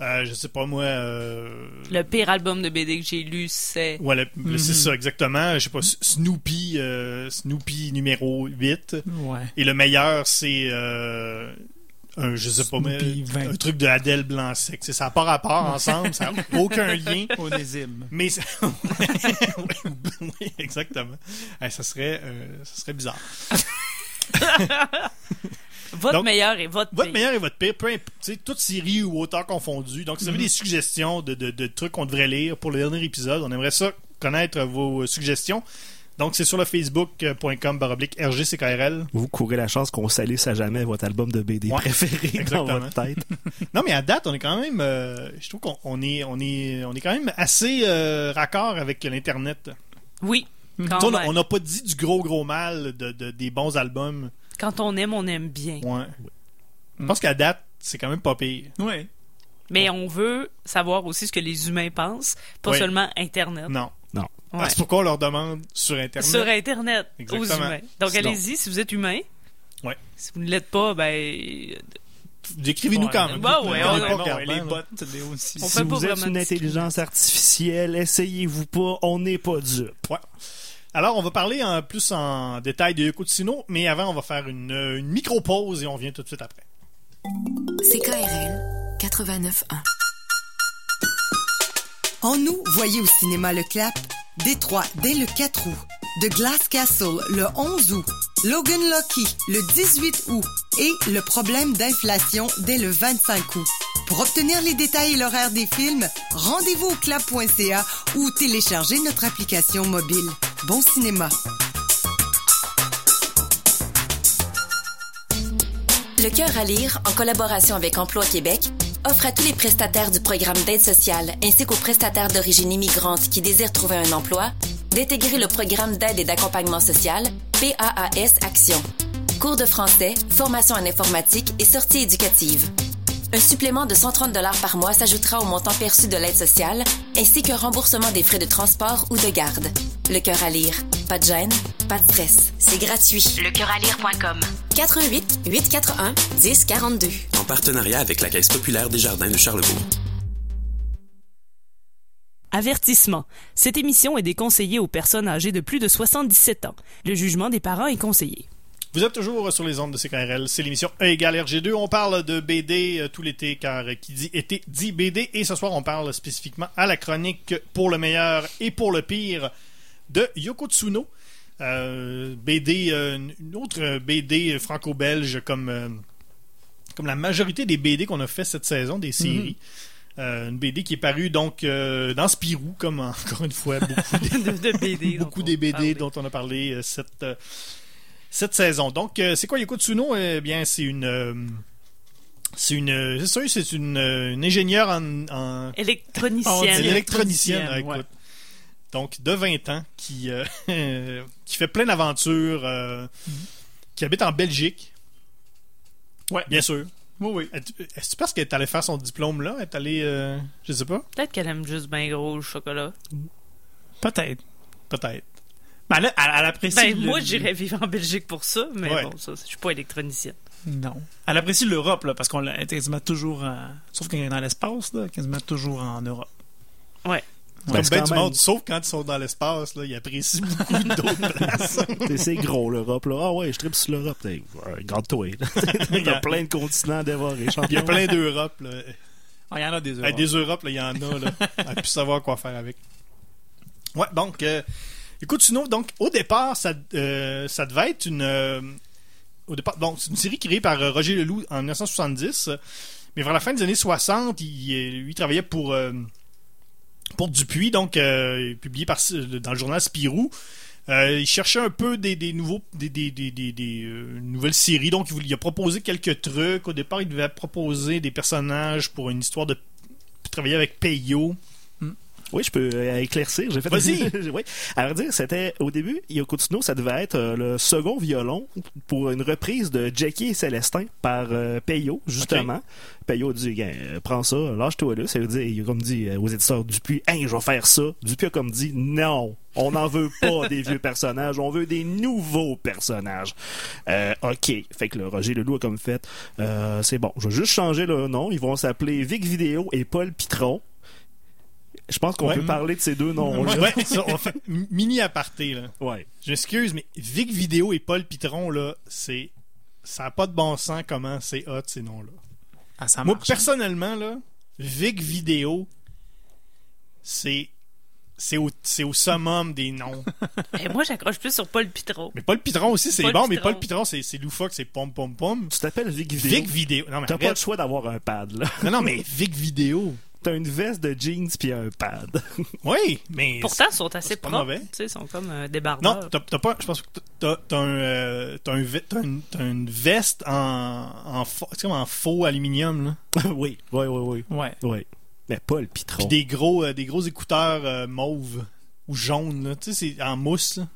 S2: euh, je sais pas moi, euh,
S1: Le pire album de BD que j'ai lu, c'est.
S2: Ouais, le-
S1: Mhm.
S2: c'est ça, exactement. Je sais pas, Snoopy, euh, Snoopy numéro 8.
S4: Ouais.
S2: Et le meilleur, c'est euh, un, je sais pas, mais,
S4: Snoopy 20.
S2: un truc de Adèle Blanc-Sec. C'est- Ça n'a pas rapport ensemble, ça n'a aucun lien.
S4: Onésime.
S2: Mais oui, oui, exactement. Eh, ça serait, euh, ça serait bizarre.
S1: Votre
S2: Donc,
S1: meilleur et votre,
S2: Votre
S1: pire.
S2: meilleur et votre pire, peu imp- tu sais, toute série ou auteur confondu. Donc, si vous avez des suggestions de, de- de trucs qu'on devrait lire pour le dernier épisode, on aimerait ça connaître vos euh, suggestions. Donc, c'est sur le facebook.com baroblique RGCKRL.
S3: Vous courez la chance qu'on salisse à jamais votre album de BD
S2: Ouais,
S3: préféré dans
S2: exactement.
S3: votre tête.
S2: Non, mais à date, on est quand même. euh, je trouve qu'on on est, on est, on est quand même assez euh, raccord avec l'Internet.
S1: Oui. Quand,
S2: On n'a pas dit du gros, gros mal de, de- des bons albums.
S1: Quand on aime, on aime bien.
S2: Ouais. Je pense qu'à date, c'est quand même pas pire.
S4: Ouais.
S1: Mais on veut savoir aussi ce que les humains pensent, pas
S2: Oui.
S1: seulement Internet.
S2: Non.
S1: Ouais.
S2: Ah, C'est pourquoi on leur demande sur Internet?
S1: Sur Internet, aux
S2: Exactement.
S1: humains. Donc allez-y, si vous êtes humain.
S2: Ouais.
S1: Si vous ne l'êtes pas, ben.
S2: Décrivez-nous
S4: Ouais.
S2: quand même.
S1: Bah ouais,
S2: On
S1: on-
S2: pas
S4: les bottes les aussi.
S1: On
S3: si vous êtes une intelligence artificielle, essayez-vous pas, on n'est pas dupe.
S2: Ouais. Alors, on va parler en plus en détail de Yoko mais avant, on va faire une, une micro-pause et on vient tout de suite après.
S5: CKRL 89.1.
S6: En nous, voyez au cinéma Le Clap, Détroit dès le 4 août, The Glass Castle le 11 août, Logan Lucky le 18 août et Le problème d'inflation dès le 25 août. Pour obtenir les détails et l'horaire des films, rendez-vous au clap.ca ou téléchargez notre application mobile. Bon cinéma.
S5: Le Cœur à lire, en collaboration avec Emploi Québec, offre à tous les prestataires du programme d'aide sociale ainsi qu'aux prestataires d'origine immigrante qui désirent trouver un emploi d'intégrer le programme d'aide et d'accompagnement social PAAS Action. Cours de français, formation en informatique et sortie éducative. Un supplément de 130 par mois s'ajoutera au montant perçu de l'aide sociale, ainsi qu'un remboursement des frais de transport ou de garde. Le cœur à lire. Pas de gêne, pas de stress. C'est gratuit.
S7: Lecoeuralire.com
S5: 88 841 1042.
S8: en partenariat avec la Caisse populaire des Jardins de Charlebourg.
S1: Avertissement. Cette émission est déconseillée aux personnes âgées de plus de 77 ans. Le jugement des parents est conseillé.
S2: Vous êtes toujours sur les ondes de CKRL. C'est l'émission E égale RG2. On parle de BD euh, tout l'été, car euh, qui dit été dit BD. Et ce soir, on parle spécifiquement à la chronique pour le meilleur et pour le pire de Yoko Tsuno. Euh, BD, euh, une autre euh, BD franco-belge comme, comme la majorité des BD qu'on a fait cette saison, des séries. Euh, une BD qui est parue donc euh, dans Spirou, comme encore une fois beaucoup
S1: de, de BD.
S2: beaucoup
S1: dont
S2: des BD
S1: parlait.
S2: dont on a parlé euh, cette, cette saison. Donc, c'est quoi Yoko Tsuno? Eh bien, c'est une. c'est une. C'est une, une ingénieure en. en
S1: Électronicienne.
S2: Écoute. Donc, de 20 ans, qui, euh, qui fait plein d'aventures, euh, qui habite en Belgique,
S4: Ouais.
S2: bien sûr.
S4: Oui, oui.
S2: Est-ce que tu penses qu'elle est allée faire son diplôme là? Elle est allée. euh, je sais pas.
S1: Peut-être qu'elle aime juste bien gros le chocolat.
S4: Peut-être.
S2: Peut-être.
S4: Ben elle, elle apprécie.
S1: Ben,
S4: le-
S1: moi, j'irais vivre en Belgique pour ça, mais
S2: Ouais.
S1: bon, ça, je suis pas électronicienne.
S4: Non. Elle apprécie l'Europe, là, parce qu'on l'a quasiment toujours. en- Sauf quand elle est dans l'espace, là, quasiment toujours en Europe.
S1: Ouais.
S2: Comme ben du
S3: même-
S2: monde, sauf quand ils sont dans l'espace, là, ils apprécient beaucoup d'autres places.
S3: C'est gros l'Europe. Là. Ah ouais, je tripe sur l'Europe. Garde-toi. Il y a plein de continents à dévorer.
S2: Il y a plein d'Europe. là.
S4: Ah, il y en a des
S2: Hey,
S4: Europes.
S2: des Europes, là, il y en a. Là. On a pu savoir quoi faire avec. Ouais, donc, euh, écoute, sinon, donc, au départ, ça, euh, ça devait être une. euh, au départ, donc, c'est une série créée par euh, Roger Leloup en 1970. euh, mais vers la fin des années 60, il, lui travaillait pour. Euh, pour Dupuis, donc euh, publié par, dans le journal Spirou. Euh, il cherchait un peu des, nouveaux des, euh, nouvelles séries, donc il, il a proposé quelques trucs. Au départ, il devait proposer des personnages pour une histoire de travailler avec Peyo.
S3: Oui, je peux euh, éclaircir. J'ai fait.
S2: Vas-y.
S3: oui. Vrai dire, c'était au début, Yoko Tsuno, ça devait être euh, le second violon pour une reprise de Jackie et Célestin par euh, Peyo, justement. Peyo a dit, Gars, euh, prends ça, lâche-toi là. Ça veut dire, il a comme dit aux éditeurs Dupuis, hey, je vais faire ça. Dupuis a comme dit, non, on n'en veut pas des vieux personnages, on veut des nouveaux personnages. Euh, ok. Fait que le Roger Leloup a comme fait, euh, c'est bon, je vais juste changer le nom. Ils vont s'appeler Vic Vidéo et Paul Pitron. Je pense qu'on
S2: Ouais.
S3: peut parler de ces deux noms. là
S2: Ouais, ça, on fait mini aparté là.
S3: Ouais.
S2: Je m'excuse, mais Vic Vidéo et Paul Pitron là, c'est ça n'a pas de bon sens comment c'est hot ces noms-là.
S4: Ah, ça
S2: Moi
S4: marche.
S2: personnellement là, Vic Vidéo, c'est c'est au, c'est au summum des noms.
S1: Et moi, j'accroche plus sur Paul Pitron.
S2: mais Paul Pitron aussi c'est
S1: Paul
S2: bon, mais. Paul Pitron c'est c'est loufoque, c'est pom pom pom.
S3: Tu t'appelles Vic Vidéo.
S2: Vic Vidéo. Non mais,
S3: T'as pas le choix d'avoir un pad, là.
S2: non, non, mais Vic Vidéo.
S3: T'as une veste de jeans puis un pad.
S2: Oui, mais
S1: Pourtant, ils sont assez
S2: c'est pas
S1: propres.
S2: mauvais.
S1: Tu sais, ils sont comme euh,
S2: Non,
S1: débardeurs.
S2: t'as t'as pas. Je pense que t'as t'as un, euh, t'as un ve- t'as une, t'as une veste en en, faux- comme en faux aluminium là,
S3: oui, oui, oui, oui.
S4: Ouais.
S3: oui. Mais pas le pitron.
S2: puis des gros euh, des gros écouteurs euh, mauves ou jaunes là, tu sais c'est en mousse là,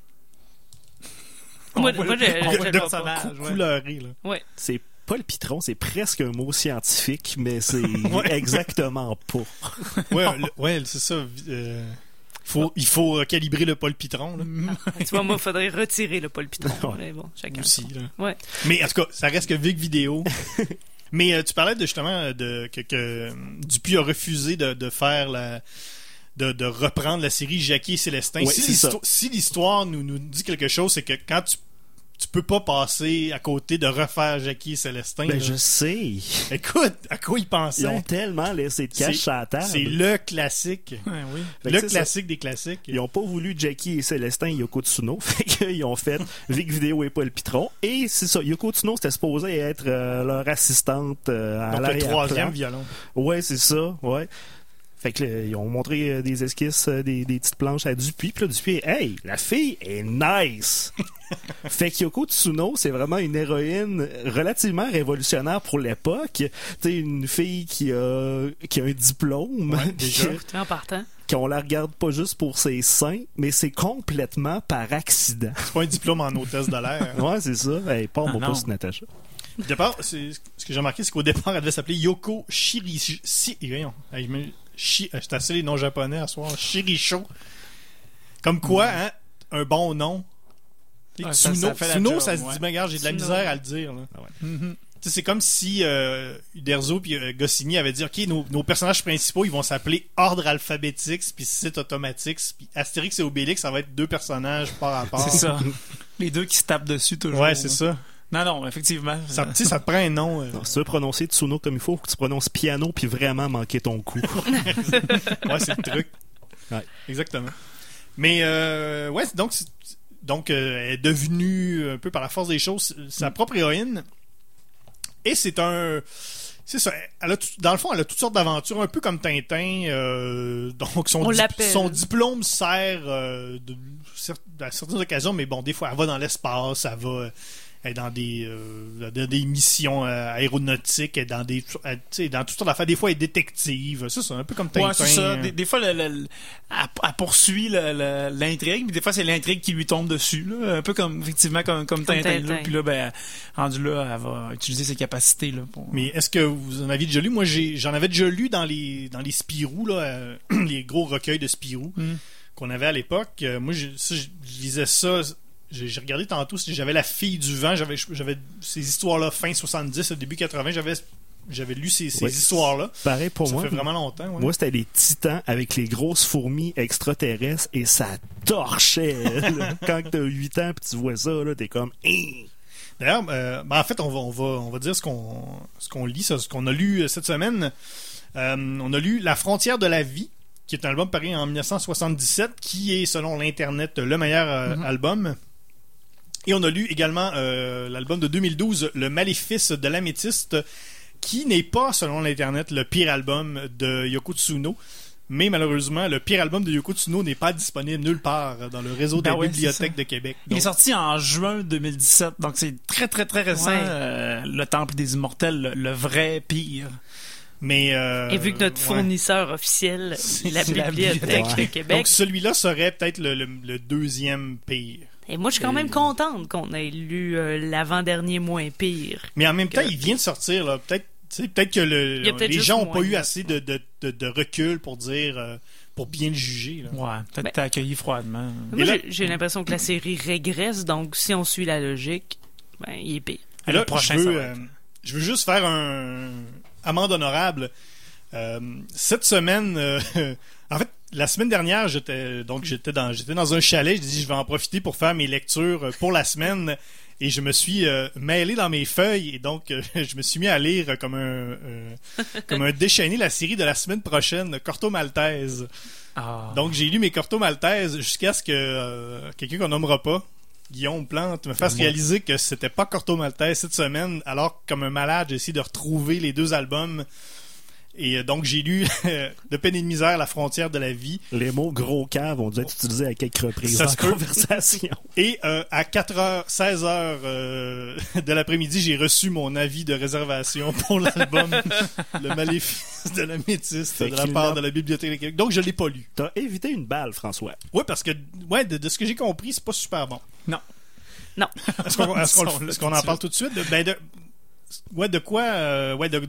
S1: Moi, moi,
S4: le-
S1: je- je- je
S4: le
S1: vois pas.
S4: personnage.
S2: cou-
S4: ouais.
S2: couleuré là.
S1: Ouais.
S3: C'est pas le pitron, c'est presque un mot scientifique, mais c'est
S2: Ouais.
S3: exactement pas.
S2: Ouais, c'est ça. euh, faut, il faut euh, calibrer le Paul Pitron là,
S1: Tu vois, moi, il faudrait retirer le Paul Pitron.
S3: Ouais.
S1: Mais bon, chacun.
S2: aussi. Là.
S1: Ouais.
S2: Mais en tout cas, ça reste que Vic Vidéo. Mais euh, tu parlais de justement de que, que Dupuis a refusé de, de faire la de, de reprendre la série Jackie et Célestin.
S3: Ouais,
S2: si l'histoire nous, nous dit quelque chose, c'est que quand tu tu peux pas passer à côté de refaire Jackie et Célestin.
S3: Ben,
S2: là.
S3: je sais.
S2: Écoute, à quoi ils
S3: Ils
S2: pensaient
S3: ont tellement laissé de cash
S2: C'est-
S3: à la table.
S2: C'est le classique.
S4: Ouais, oui.
S2: Le
S3: ça.
S2: classique des classiques.
S3: Ils ont pas voulu Jackie et Célestin Yoko Tsuno. Fait qu'ils ont fait Vic Vidéo et Paul Pitron. Et c'est ça. Yoko Tsuno, c'était supposé être euh, leur assistante euh, à
S2: Donc le
S3: l'arrière-plan.
S2: troisième violon.
S3: Ouais, c'est ça, ouais. Fait que là, ils ont montré euh, des esquisses, euh, des, des petites planches à Dupuis. Puis là, Dupuis, hey, la fille est nice! fait que Yoko Tsuno, c'est vraiment une héroïne relativement révolutionnaire pour l'époque. Tu sais, une fille qui a, qui a un diplôme,
S2: Ouais, déjà.
S1: Tu vois, en partant.
S3: qu'on la regarde pas juste pour ses seins, mais c'est complètement par accident.
S2: C'est pas un diplôme en hôtesse de l'air.
S3: ouais, c'est ça. Hey, pas
S4: Ah,
S3: mon pouce, Natacha.
S2: Au départ, c'est- ce que j'ai remarqué, c'est qu'au départ, elle devait s'appeler Yoko Shirishi. Si, voyons, hey, je me- Shi- euh, assez les noms japonais à soir. Shirisho. Comme quoi, hein, un bon nom.
S4: Ouais,
S2: Tsuno,
S4: ça
S2: Tsuno,
S4: job,
S2: ça se
S4: ouais.
S2: dit, mais regarde, j'ai de la misère à le dire. là. Tu sais, C'est comme si euh, Uderzo puis euh, Goscinny avaient dit, OK, nos, nos personnages principaux, ils vont s'appeler Ordre Alphabétique, puis Site Automatique, puis Astérix et Obélix, ça va être deux personnages par rapport.
S4: C'est ça. Les deux qui se tapent dessus toujours.
S2: Ouais, c'est ça.
S4: Non, non, effectivement.
S2: Ça, tu sais, ça te prend un nom. euh,
S3: Non, si tu veux prononcer Tsuno comme il faut, faut que tu prononces piano puis vraiment manquer ton coup.
S2: Ouais, c'est le truc.
S3: Ouais.
S2: Exactement. Mais euh, ouais, c'est- donc donc euh, elle est devenue un peu par la force des choses sa propre héroïne. Et c'est un c'est ça. Elle a tout- dans le fond, elle a toutes sortes d'aventures, un peu comme Tintin. euh, donc son,
S1: On
S2: dip-
S1: l'appelle.
S2: son diplôme sert euh, de, à certaines occasions, mais bon, des fois, elle va dans l'espace, elle va elle est dans des, euh, dans des missions euh, aéronautiques, elle est dans des, elle- tu sais, dans toutes sortes d'affaires. Des fois, elle est détective. Ça, c'est un peu comme Tintin.
S4: Ouais, c'est ça.
S2: euh.
S4: Des, des fois, le- le- le- elle, elle poursuit le- le- l'intrigue, mais des fois, c'est l'intrigue qui lui tombe dessus. Là. Un peu comme, effectivement, comme, comme
S1: Comme
S4: Tintin.
S1: Tintin.
S4: là. Puis là, ben, rendu là, elle va utiliser ses capacités. Là, pour...
S2: Mais est-ce que vous en aviez déjà lu? Moi, j'ai, j'en avais déjà lu dans les, dans les Spirou, là, euh, les gros recueils de Spirou
S4: Mm.
S2: qu'on avait à l'époque. Euh, moi, j'ai- ça, je, je lisais ça. J'ai, regardé tantôt, si j'avais La fille du vent, j'avais, ces histoires-là, fin 70, début 80, j'avais, j'avais lu ces, ces
S3: Ouais.
S2: histoires-là.
S3: Pareil pour
S2: ça
S3: moi.
S2: fait vraiment longtemps. ouais.
S3: Moi, c'était les titans avec les grosses fourmis extraterrestres et ça torchait. Quand t'as 8 ans puis tu vois ça, là, t'es comme... Hein?
S2: D'ailleurs, euh, ben, en fait, on va, on va, on va dire ce qu'on, lit, ça, ce qu'on a lu euh, cette semaine. Euh, on a lu La frontière de la vie, qui est un album paru en 1977, qui est, selon l'Internet, le meilleur euh,
S4: Mhm.
S2: album. Et on a lu également euh, l'album de 2012, Le Maléfice de l'améthyste, qui n'est pas, selon l'Internet, le pire album de Yoko Tsuno. Mais malheureusement, le pire album de Yoko Tsuno n'est pas disponible nulle part dans le réseau
S4: Ben
S2: des
S4: ouais, c'est
S2: bibliothèques de Québec.
S4: Il est sorti en juin 2017, donc c'est très très très récent.
S1: Ouais.
S4: euh, le Temple des Immortels, le, le vrai pire.
S2: mais, euh,
S1: Et vu que notre
S2: ouais.
S1: fournisseur officiel, c'est la
S4: c'est la
S1: Bibliothèque
S3: Bibliothèque.
S1: de Québec.
S2: Donc celui-là serait peut-être le, le- le deuxième pire.
S1: Et moi, je suis quand même contente qu'on ait lu euh, l'avant-dernier moins pire.
S2: Mais en même temps,
S1: Que-
S2: il vient de sortir. là. Peut-être tu sais, peut-être que le- les gens n'ont pas eu assez de, de, de- de recul pour dire euh, pour bien le juger. là.
S4: Ouais, peut-être
S1: Ben-
S4: t'as accueilli froidement.
S1: Moi,
S2: là-
S1: j'ai- l'impression que la série régresse, donc si on suit la logique, ben, il est pire.
S2: Et
S4: Le prochain,
S2: je, veux, euh, je veux juste faire un amende honorable. Euh, cette semaine, euh, en fait, la semaine dernière, j'étais donc j'étais dans j'étais dans un chalet. Je dis je vais en profiter pour faire mes lectures euh, pour la semaine. Et je me suis euh, mêlé dans mes feuilles et donc euh, je me suis mis à lire comme un euh, comme un déchaîné la série de la semaine prochaine, Corto Maltese.
S4: Ah.
S2: Donc j'ai lu mes Corto Maltese jusqu'à ce que quelqu'un qu'on nommera pas, Guillaume Plante, me fasse réaliser que c'était pas Corto Maltese cette semaine, alors que comme un malade, j'ai essayé de retrouver les deux albums. Et euh, donc j'ai lu De peine et de misère, La frontière de la vie.
S3: Les mots gros cave ont dû être utilisés à quelques reprises
S2: Ça
S3: dans
S2: se
S3: conversation.
S2: Et euh, à 4h, 16h euh, de l'après-midi, j'ai reçu mon avis de réservation pour l'album Le Maléfice de la Métisse
S3: Fait
S2: de la part de la Bibliothèque de Québec. Donc je l'ai pas lu.
S3: T'as évité une balle, François.
S2: Oui, parce que ouais, de, de ce que j'ai compris, c'est pas super bon.
S4: Non.
S1: Non.
S2: Est-ce qu'on en parle tout de suite? De, ben de, ouais, de quoi, euh, ouais, de,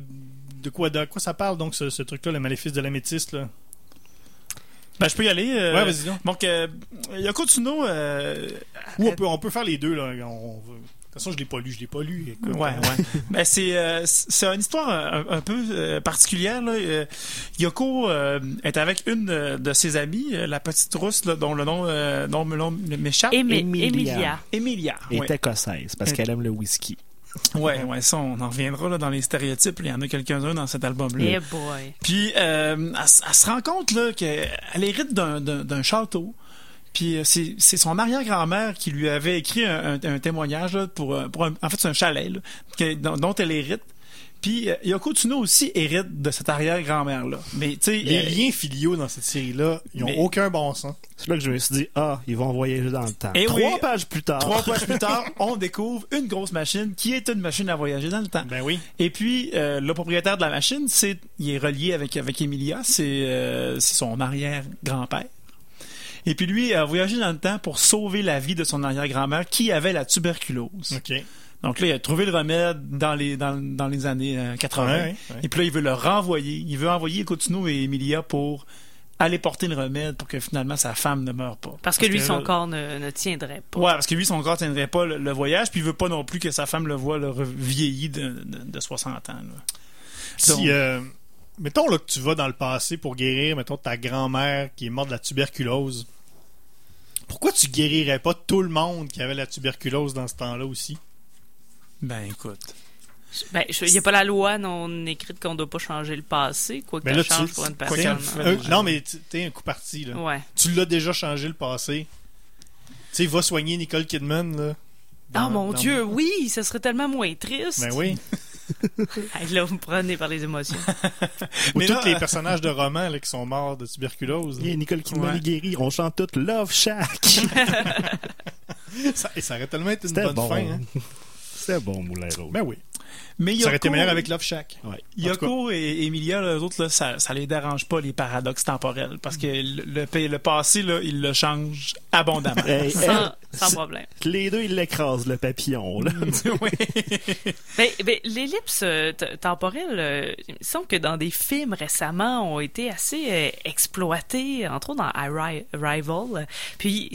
S2: de quoi, de quoi ça parle donc ce, ce truc-là, le maléfice de l'améthyste là?
S4: Ben, je peux y aller. euh,
S2: Ouais, vas-y donc.
S4: Donc, euh, Yoko Tsuno, euh,
S2: Ou on peut, on peut faire les deux là. On, de toute façon, je l'ai pas lu, je l'ai pas lu. Écoute,
S4: Ouais,
S2: euh,
S4: ouais. ben, c'est euh, c'est une histoire un, un peu euh, particulière. Là. Euh, Yoko euh, est avec une euh, de ses amies, euh, la petite rousse là, dont le nom, euh, dont le nom m'échappe.
S3: Emilia.
S1: Emilia.
S4: Emilia.
S3: Et
S4: ouais.
S3: écossaise, parce qu'elle aime le whisky.
S4: Ouais, ouais, ça, on en reviendra là, dans les stéréotypes. Il y en a quelques-uns dans cet album-là.
S1: Eh boy.
S4: Puis, euh, elle, se rend compte là, qu'elle hérite d'un- château. Puis, euh, c'est son arrière-grand-mère qui lui avait écrit un, un- un témoignage là, pour, euh, pour un- en fait, c'est un chalet là, que- dont, dont elle hérite. Puis, euh, Yoko Tsuno aussi hérite de cette arrière-grand-mère-là. Mais, tu sais...
S2: Les
S4: euh,
S2: liens filiaux dans cette série-là, ils ont
S4: Mais-
S2: aucun bon sens.
S3: C'est là que je me suis dit, ah, ils vont voyager dans le temps.
S4: Eh
S3: Trois
S4: oui.
S3: pages plus tard.
S4: Trois pages plus tard, on découvre une grosse machine qui est une machine à voyager dans le temps.
S2: Ben oui.
S4: Et puis, euh, le propriétaire de la machine, c'est, il est relié avec, avec Emilia, c'est, euh, c'est son arrière-grand-père. Et puis lui a voyagé dans le temps pour sauver la vie de son arrière-grand-mère qui avait la tuberculose.
S2: Ok.
S4: Donc là, il a trouvé le remède dans les, dans, dans les années euh, 80.
S2: Ouais, ouais, ouais.
S4: Et puis là, il veut le renvoyer. Il veut envoyer Coutinho et Emilia pour aller porter le remède pour que finalement sa femme ne meure pas.
S1: Parce que lui, son
S4: là-
S1: corps ne, ne tiendrait pas.
S4: Ouais, parce que lui, son corps tiendrait pas le, le voyage, puis il veut pas non plus que sa femme le voit le vieilli de, de, de 60 ans. là. Donc-
S2: Si, euh, mettons là, que tu vas dans le passé pour guérir, mettons, ta grand-mère qui est morte de la tuberculose, Pourquoi tu guérirais pas tout le monde qui avait la tuberculose dans ce temps-là aussi?
S4: Ben écoute.
S1: Ben, il n'y a pas la loi non écrite qu'on ne doit pas changer le passé, quoi que
S2: Ben
S1: tu
S2: là, tu-
S1: changes pour une personne.
S2: Euh, non, mais tu- t'es un coup parti, là.
S1: Ouais.
S2: Tu l'as déjà changé le passé. Tu sais, va soigner Nicole Kidman, là.
S1: Ah
S2: Dans-
S1: mon
S2: dans-
S1: Dieu, oui, ce serait tellement moins triste.
S2: Ben oui.
S1: Là, vous me prenez par les émotions.
S2: Ou
S4: Mais
S2: tous
S4: là,
S2: les personnages de romans là, qui sont morts de tuberculose. là.
S3: Yeah, Nicole Kidman
S4: Ouais.
S3: est guérie. On chante tout Love Shack.
S2: Ça, et ça aurait tellement été une
S3: C'était
S2: bonne
S3: bon.
S2: fin. Hein?
S3: C'était bon, Moulin Rouge.
S2: Ben oui.
S4: Mais
S2: Ça aurait été
S4: Yoko-
S2: meilleur avec Love Shack.
S3: Ouais.
S2: Cas.
S4: Yoko et Emilia, eux autres, là, ça, ça les dérange pas, les paradoxes temporels. Parce que le, le, le passé, là, ils le changent abondamment.
S3: Hey,
S1: Sans,
S3: elle,
S1: sans problème.
S3: les deux, ils l'écrasent, le papillon. Là.
S4: oui.
S1: Ben, ben, l'ellipse euh, temporelle, euh, il me semble que dans des films récemment ont été assez euh, exploités, entre autres dans Arri- Arrival. Puis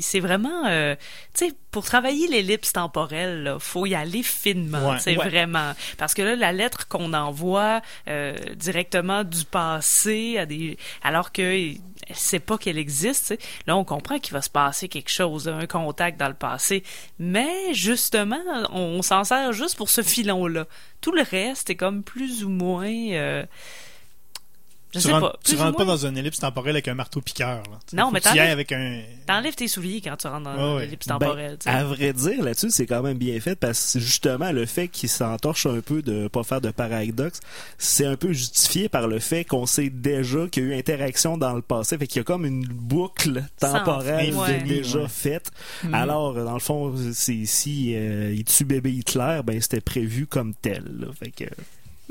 S1: c'est vraiment, euh, tu sais, pour travailler l'ellipse temporelle, là, faut y aller finement,
S2: Ouais, ouais.
S1: vraiment, parce que là, la lettre qu'on envoie euh, directement du passé à des, alors que elle sait pas qu'elle existe, là, on comprend qu'il va se passer quelque chose, un contact dans le passé, mais justement, on, s'en sert juste pour ce filon-là. Tout le reste est comme plus ou moins, euh, je
S2: Tu
S1: sais
S2: rentres,
S1: pas,
S2: tu rentres dans une ellipse temporelle avec un marteau piqueur. Là.
S1: Non, mais t'enlèves-
S2: ailles avec un.
S1: T'enlèves tes souliers quand tu rentres dans
S2: ouais.
S1: l'ellipse
S3: Ben,
S1: temporelle. tu sais.
S3: à vrai dire, là-dessus, c'est quand même bien fait parce que justement, le fait qu'il s'entorche un peu de pas faire de paradoxe, c'est un peu justifié par le fait qu'on sait déjà qu'il y a eu interaction dans le passé. Fait qu'il y a comme une boucle temporelle
S1: Sans-
S3: de
S1: ouais.
S3: déjà
S2: Ouais.
S3: faite.
S4: Mhm.
S3: Alors, dans le fond, c'est si euh, il tue bébé Hitler, ben c'était prévu comme tel. là. Fait que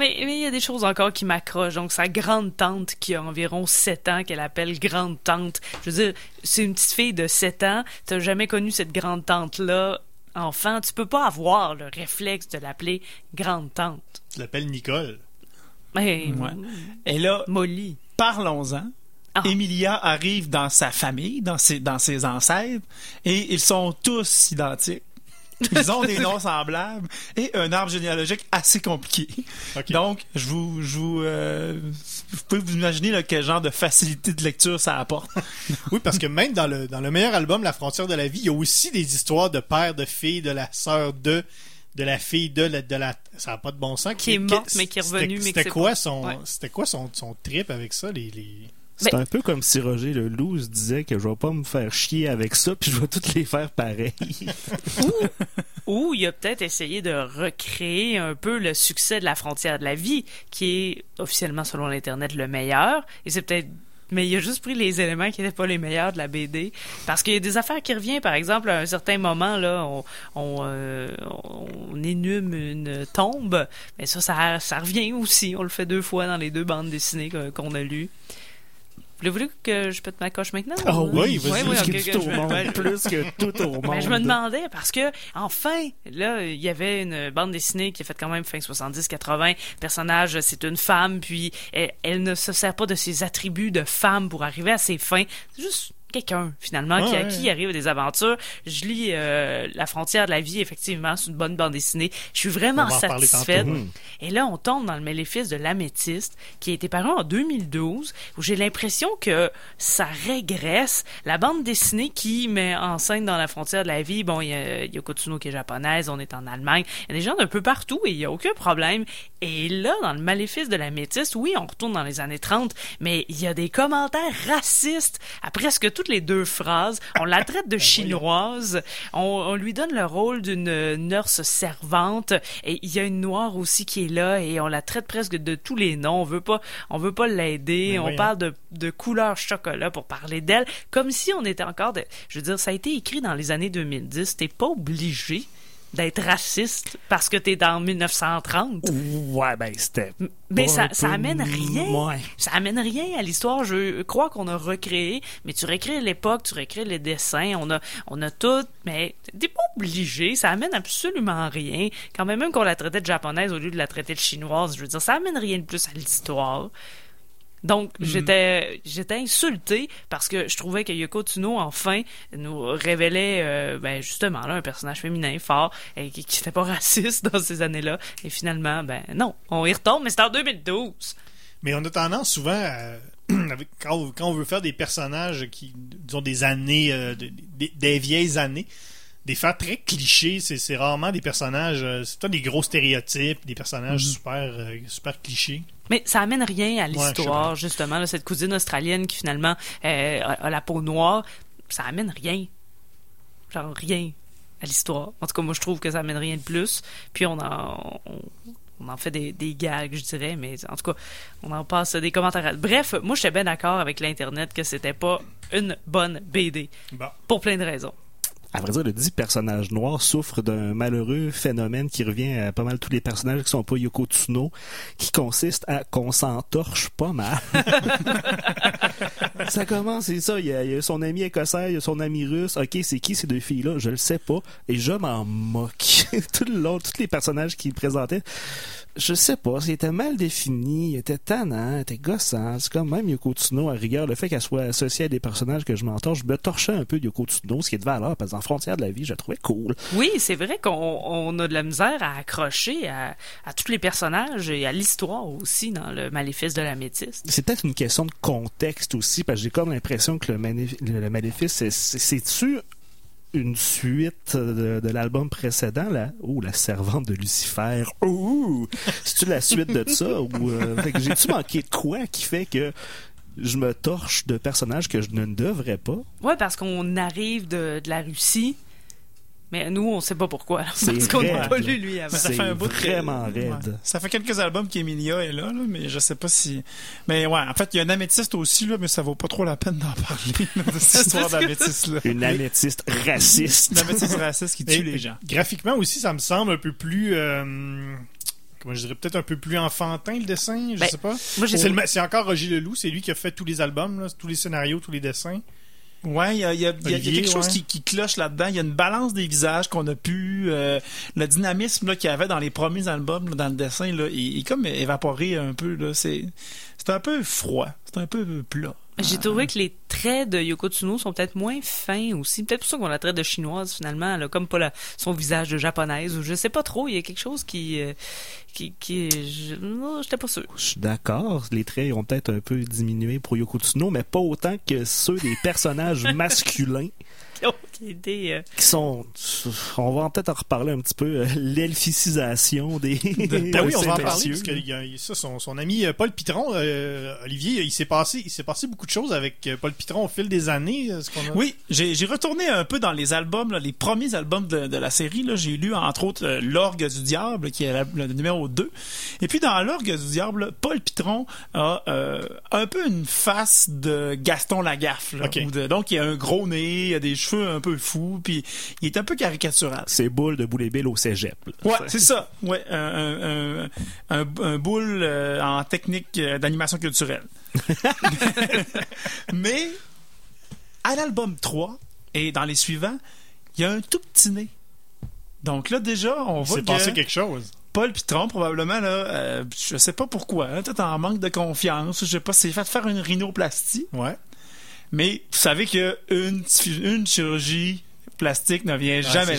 S1: Mais mais il y a des choses encore qui m'accrochent. Donc, sa grande tante qui a environ 7 ans, qu'elle appelle grande tante. Je veux dire, c'est une petite fille de 7 ans. T'as jamais connu cette grande tante-là. Enfant, tu peux pas avoir le réflexe de l'appeler grande tante.
S2: Tu l'appelles Nicole.
S1: Mais,
S4: Ouais. Et là,
S1: Molly.
S4: parlons-en.
S1: Ah.
S4: Emilia arrive dans sa famille, dans ses, dans ses ancêtres, et ils sont tous identiques. Ils ont des noms semblables et un arbre généalogique assez compliqué. Donc, je vous, je vous, euh, vous pouvez vous imaginer là, quel genre de facilité de lecture ça apporte.
S2: Oui, parce que même dans le, dans le meilleur album, La frontière de la vie, il y a aussi des histoires de père, de fille, de la sœur de, de la fille de, la- de la. Ça n'a pas de bon sens.
S1: Qui est morte, mais qui est revenue, mais
S2: C'était quoi
S1: pas-
S2: son,
S1: Ouais.
S2: c'était quoi son, son trip avec ça, les. les...
S3: c'est
S1: Ben-
S3: un peu comme si Roger le Loup se disait que je vais pas me faire chier avec ça, puis je vais toutes les faire pareil.
S1: Ou il a peut-être essayé de recréer un peu le succès de la frontière de la vie, qui est officiellement, selon l'Internet, le meilleur. Et c'est peut-être mais il a juste pris les éléments qui n'étaient pas les meilleurs de la BD. Parce qu'il y a des affaires qui reviennent, par exemple, à un certain moment, là, on, on, euh, on énume une tombe, mais ça, ça, ça revient aussi. On le fait deux fois dans les deux bandes dessinées qu'on a lues. Voulez-vous que je pète ma coche maintenant?
S3: Ah
S1: ou-
S2: oui, vas-y.
S1: Ouais, ouais,
S3: plus
S1: ok,
S3: que
S1: ok,
S3: tout au monde. Plus que tout au monde.
S1: Ben, je me demandais parce que enfin là il y avait une bande dessinée qui a fait quand même fin 70-80 le personnage c'est une femme puis elle, elle ne se sert pas de ses attributs de femme pour arriver à ses fins c'est juste quelqu'un finalement qui,
S2: Ouais,
S1: à
S2: ouais.
S1: qui arrive à des aventures. Je lis euh, la frontière de la vie effectivement c'est une bonne bande dessinée. Je suis vraiment satisfaite
S2: tantôt,
S3: ouais.
S1: et là on tombe dans le Méléfice de l'améthyste qui a été paru en 2012 où j'ai l'impression que ça régresse. La bande dessinée qui met en scène dans la frontière de la vie bon il y a Tsuno qui est japonaise on est en Allemagne. Il y a des gens d'un peu partout et il y a aucun problème. Et là dans le Maléfice de l'améthyste oui on retourne dans les années 30 mais il y a des commentaires racistes à presque toutes les deux phrases on la traite de chinoise on, on lui donne le rôle d'une nurse servante et il y a une noire aussi qui est là et on la traite presque de tous les noms. On veut pas on veut pas l'aider.
S2: Mais
S1: on
S2: voyons.
S1: parle de, de couleur chocolat pour parler d'elle comme si on était encore de, je veux dire ça a été écrit dans les années 2010 t'es pas obligé d'être raciste parce que t'es dans 1930
S3: Ouais, ben c'était.
S1: mais ça, amène rien.
S3: Ouais.
S1: Ça amène rien à l'histoire. Je crois qu'on a recréé, mais tu recrées l'époque, tu recrées les dessins, on a, on a tout, mais t'es pas obligé. Ça amène absolument rien. Quand même, même qu'on la traitait de japonaise au lieu de la traiter de chinoise, je veux dire, ça amène rien de plus à l'histoire. Donc, j'étais, j'étais insulté parce que je trouvais que Yoko Tsuno, enfin, nous révélait, euh, ben, justement, là, un personnage féminin fort et qui n'était pas raciste dans ces années-là. Et finalement, ben, non, on y retombe, mais c'est en 2012.
S2: Mais on a tendance souvent à. avec- quand, on, quand on veut faire des personnages qui, disons, des années, euh, de- des, des vieilles années, des faire très clichés. C'est rarement des personnages, euh, c'est pas des gros stéréotypes, des personnages
S3: Mhm.
S2: super, euh, super clichés.
S1: Mais ça amène rien à
S2: je
S1: l'histoire, justement. là, cette cousine australienne qui finalement euh, a, a la peau noire, ça amène rien. Genre rien à l'histoire. En tout cas, moi, je trouve que ça amène rien de plus. Puis on en, on, on en fait des, des gags, je dirais, mais en tout cas, on en passe des commentaires. Bref, moi, j'étais bien d'accord avec l'Internet que c'était pas une bonne BD.
S2: Bon.
S1: Pour plein de raisons.
S3: À vrai dire, le dit personnage noir souffre d'un malheureux phénomène qui revient à pas mal tous les personnages qui sont pas Yoko Tsuno, qui consiste à qu'on s'entorche pas mal. ça commence, c'est ça. Il y, a, il y a son ami écossais, il y a son ami russe. Ok, c'est qui ces deux filles-là? Je le sais pas. Et je m'en moque. Tout le long, tous les personnages qu'il présentait, je sais pas, c'était mal défini, il était tannant, il était gossant. C'est comme même Yoko Tsuno, à rigueur, le fait qu'elle soit associée à des personnages que je m'entorche, je me torchais un peu de Yoko Tsuno, ce qui est de valeur, parce qu'en frontière de la vie, je la trouvais cool.
S1: Oui, c'est vrai qu'on on a de la misère à accrocher à, à tous les personnages et à l'histoire aussi dans le Maléfice de la Métisse.
S3: C'est peut-être une question de contexte aussi, parce que j'ai comme l'impression que le, le- Maléfice, c'est- c'est- c'est-tu une suite de, l'album précédent, là? Oh, la servante de Lucifer. Oh! C'est-tu la suite de ça? Ou, euh, j'ai-tu manqué de quoi qui fait que je me torche de personnages que je ne devrais pas?
S1: Ouais, parce qu'on arrive de la Russie, mais nous, on sait pas pourquoi.
S3: C'est
S1: Parce qu'on n'a pas lu lui avant.
S4: Ça fait un bout de-
S3: vraiment
S4: Ouais.
S3: raide.
S4: Ça fait quelques albums qu'Emilia est là, là, mais je sais pas si. Mais ouais, en fait, il y a un améthyste aussi, là, mais ça vaut pas trop la peine d'en parler, de cette histoire d'améthyste-là.
S3: Une améthyste raciste.
S4: Une améthyste raciste qui tue
S2: Et-
S4: les gens.
S2: Graphiquement aussi, ça me semble un peu plus. euh, comment je dirais Peut-être un peu plus enfantin le dessin, je
S1: Ben,
S2: sais pas. C'est encore Roger Leloup, c'est lui qui a fait tous les albums, là, tous les scénarios, tous les dessins.
S4: Ouais, il y a, y a- y a quelque chose
S2: ouais.
S4: qui, qui cloche là-dedans. Il y a une balance des visages qu'on a pu... euh, le dynamisme là, qu'il y avait dans les premiers albums, là, dans le dessin, là, il, il est comme évaporé un peu. Là. C'est, c'est un peu froid. C'est un peu plat.
S1: J'ai trouvé que les traits de Yoko Tsuno sont peut-être moins fins aussi. Peut-être pour ça qu'on la traite de chinoise finalement. Comme pas la- son visage de japonaise ou je sais pas trop. Il y a quelque chose qui. euh, qui. qui je, non, j'étais pas sûr.
S3: Je suis d'accord, les traits ont peut-être un peu diminué pour Yoko Tsuno, mais pas autant que ceux des personnages masculins
S1: Euh,
S3: qui sont, on va peut-être en reparler un petit peu, euh, l'elficisation des.
S2: Ben oui, on va en parler parce que ça, son, son ami euh, Paul Pitron, euh, Olivier, il s'est passé, il s'est passé beaucoup de choses avec Paul Pitron au fil des années. ce qu'on a-
S4: Oui, j'ai retourné un peu dans les albums, là, les premiers albums de, de la série. là. J'ai lu, entre autres, L'Orgue du Diable, qui est la- le numéro 2. Et puis, dans L'Orgue du Diable, Paul Pitron a euh, un peu une face de Gaston Lagaffe. là, de- donc, il a un gros nez, il a des cheveux un peu fous, puis il est un peu caricatural.
S3: C'est boule de boule et bill au cégep. là.
S4: Ouais, c'est ça. Ouais, un, un, un, un, un boule euh, en technique euh, d'animation culturelle. Mais à l'album 3 et dans les suivants, il y a un tout petit nez. Donc là déjà, on voit
S2: s'est
S4: que
S2: passé quelque chose.
S4: Paul Pitron probablement là, euh, je sais pas pourquoi, hein, peut-être en manque de confiance, je sais pas, s'est fait faire une rhinoplastie.
S2: Ouais.
S4: Mais vous savez que une, une chirurgie plastique ne vient jamais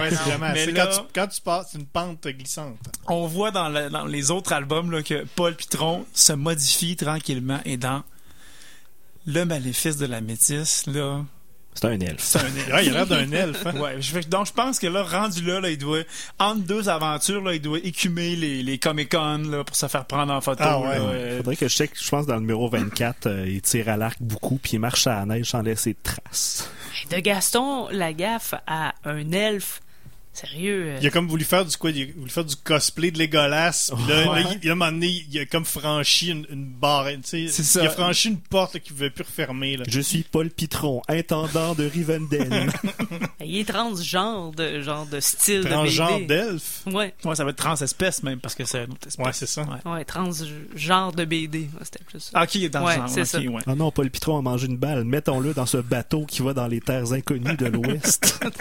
S2: Ouais, c'est Quand, tu, quand tu passes, c'est une pente glissante.
S4: on voit dans, la- dans les autres albums là, que Paul Pitron se modifie tranquillement et dans Le Maléfice de la Métisse, là,
S3: C'est un elfe.
S4: c'est un elfe.
S2: Ouais, il a l'air d'un elfe. hein.
S4: Ouais, je donc je pense que là, rendu là, là, il doit, entre deux aventures, là, il doit écumer les, les Comic-Con là, pour se faire prendre en photo.
S2: Ah ouais.
S4: là, euh,
S3: Faudrait que je check, je pense dans le numéro 24, euh, il tire à l'arc beaucoup, puis il marche à la neige sans laisser de traces.
S1: de Gaston Lagaffe à un elfe. Sérieux. euh,
S2: Il a comme voulu faire du quoi Il a voulu faire du cosplay de Legolas. Puis là,
S4: Ouais.
S2: là, il, a un moment donné, il a comme franchi une, une barre.
S4: C'est ça.
S2: Il a franchi une porte qu'il ne pouvait plus refermer. Là.
S3: Je suis Paul Pitron, intendant de Rivendell.
S1: Il est transgenre de genre de style
S2: Transgenre
S1: de BD.
S2: d'elfe?
S1: Ouais,
S4: ouais, ça va être transespèce même, parce que c'est une autre espèce.
S2: Ouais, c'est ça.
S4: Ouais.
S1: ouais, transgenre de BD. C'était plus ça.
S4: Ah, ok, dans
S1: Ouais, c'est ça.
S4: ouais.
S3: oh non, Paul Pitron a mangé une balle. Mettons-le dans ce bateau qui va dans les terres inconnues de l'Ouest.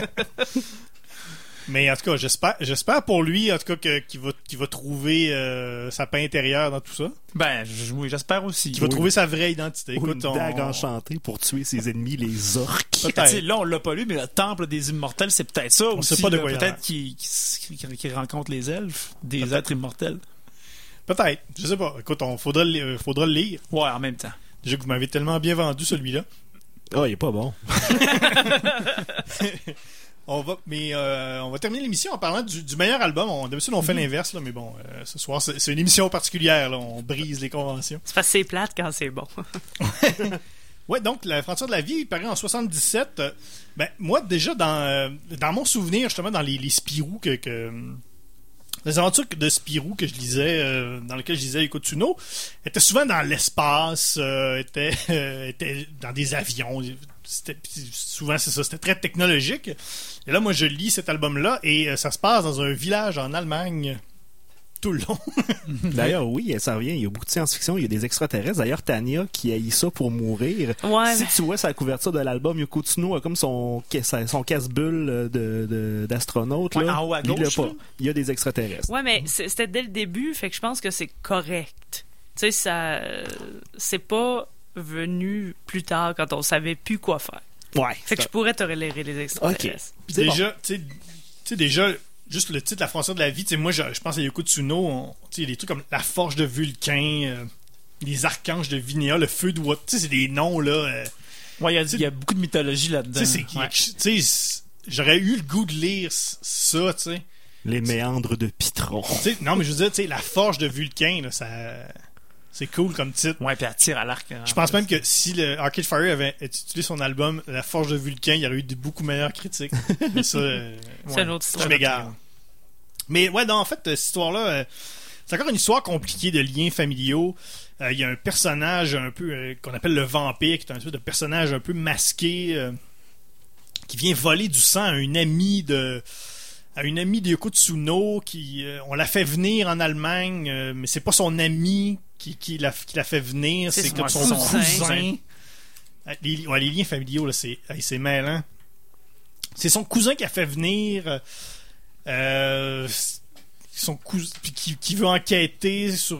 S2: Mais en tout cas, j'espère, j'espère pour lui, en tout cas, que- qu'il va, qu'il va trouver euh, sa paix intérieure dans tout ça.
S4: Ben, oui, j'espère aussi.
S2: Qu'il va
S3: Oui.
S2: trouver sa vraie identité.
S3: Ou une
S2: Écoute, on-
S3: dague enchantée pour tuer ses ennemis, les orques.
S2: Peut-être.
S4: Tu sais, Là, on l'a pas lu, mais le temple des immortels, c'est peut-être ça
S2: On
S4: aussi.
S2: sait pas de
S4: là.
S2: quoi il a
S4: Peut-être
S2: l'air.
S4: qu'il qu'il- qu'il rencontre les elfes, des êtres immortels.
S2: Peut-être. Je sais pas. Écoute, on faudra, le- euh, faudra le lire.
S4: Ouais, en même temps.
S2: Déjà que vous m'avez tellement bien vendu celui-là.
S3: Ah, il est pas bon.
S2: On va, mais euh, on va terminer l'émission en parlant du, du meilleur album. On, d'habitude, on fait l'inverse, là, mais bon, euh, ce soir, c'est, c'est une émission particulière. Là, on brise les conventions.
S1: C'est parce que c'est plate quand c'est bon.
S2: Ouais, donc la frontière de la vie, il paraît en 77. Euh, ben, moi, déjà, dans, euh, dans mon souvenir, justement, dans les, les Spirou que, que- Les aventures de Spirou que je lisais, euh, dans lesquelles je lisais Yoko Tsuno, étaient souvent dans l'espace, euh, étaient, euh, dans des avions. C'était, souvent, c'est ça, c'était très technologique. Et là, moi, je lis cet album-là et euh, ça se passe dans un village en Allemagne tout le long.
S3: D'ailleurs, oui, ça revient. Il y a beaucoup de science-fiction, il y a des extraterrestres. D'ailleurs, Tania, qui haït ça pour mourir.
S1: Ouais,
S3: si
S1: mais-
S3: tu vois sa couverture de l'album, Yoko Tsuno a comme son, son casse-bulle de, de- d'astronaute.
S4: Ouais,
S3: là.
S4: en haut à
S3: Il
S4: gauche,
S3: pas.
S4: là.
S3: Il y a des extraterrestres.
S1: Ouais, mais c'était dès le début, fait que je pense que c'est correct. Tu sais, ça. C'est pas venu plus tard quand on savait plus quoi faire.
S3: Ouais.
S1: Fait que je pourrais te relayer les extraterrestres.
S3: C'est
S2: déjà, tu sais, déjà, juste le titre La frontière de la vie, tu sais, moi, je, je pense à Yoko Tsuno, on- tu sais, il y a des trucs comme La forge de Vulcain, euh, Les archanges de Vinéa, Le feu de Wat, tu sais, c'est des noms, là. euh,
S4: Ouais, il y a- il y, a beaucoup de mythologie là-dedans.
S2: tu sais, c'est-
S4: Ouais.
S2: tu sais, c'est- j'aurais eu le goût de lire ça, tu sais.
S3: Les méandres de Pitron.
S2: Tu sais. Non, mais je veux dire, tu sais, La forge de Vulcain, là, ça. C'est cool comme titre.
S4: Ouais, puis elle tire à l'arc. hein.
S2: Je pense même que si le Arcade Fire avait intitulé son album La Forge de Vulcain, il y aurait eu de beaucoup meilleures critiques. Mais ça, euh,
S1: C'est une autre
S2: je
S1: histoire.
S2: m'égare. Mais ouais, non, en fait, cette histoire-là, euh, c'est encore une histoire compliquée de liens familiaux. Euh, Il y a un personnage un peu euh, qu'on appelle le vampire, qui est un espèce de personnage un peu masqué, euh, qui vient voler du sang à une amie de à une amie de Yoko Tsuno qui euh, on l'a fait venir en Allemagne euh, mais c'est pas son ami qui, qui l'a qui l'a fait venir
S1: C'est son
S2: comme son
S1: cousin.
S2: Euh, Les, ouais, les liens familiaux là c'est c'est mêlant c'est son cousin qui a fait venir euh, son cousin qui, qui veut enquêter sur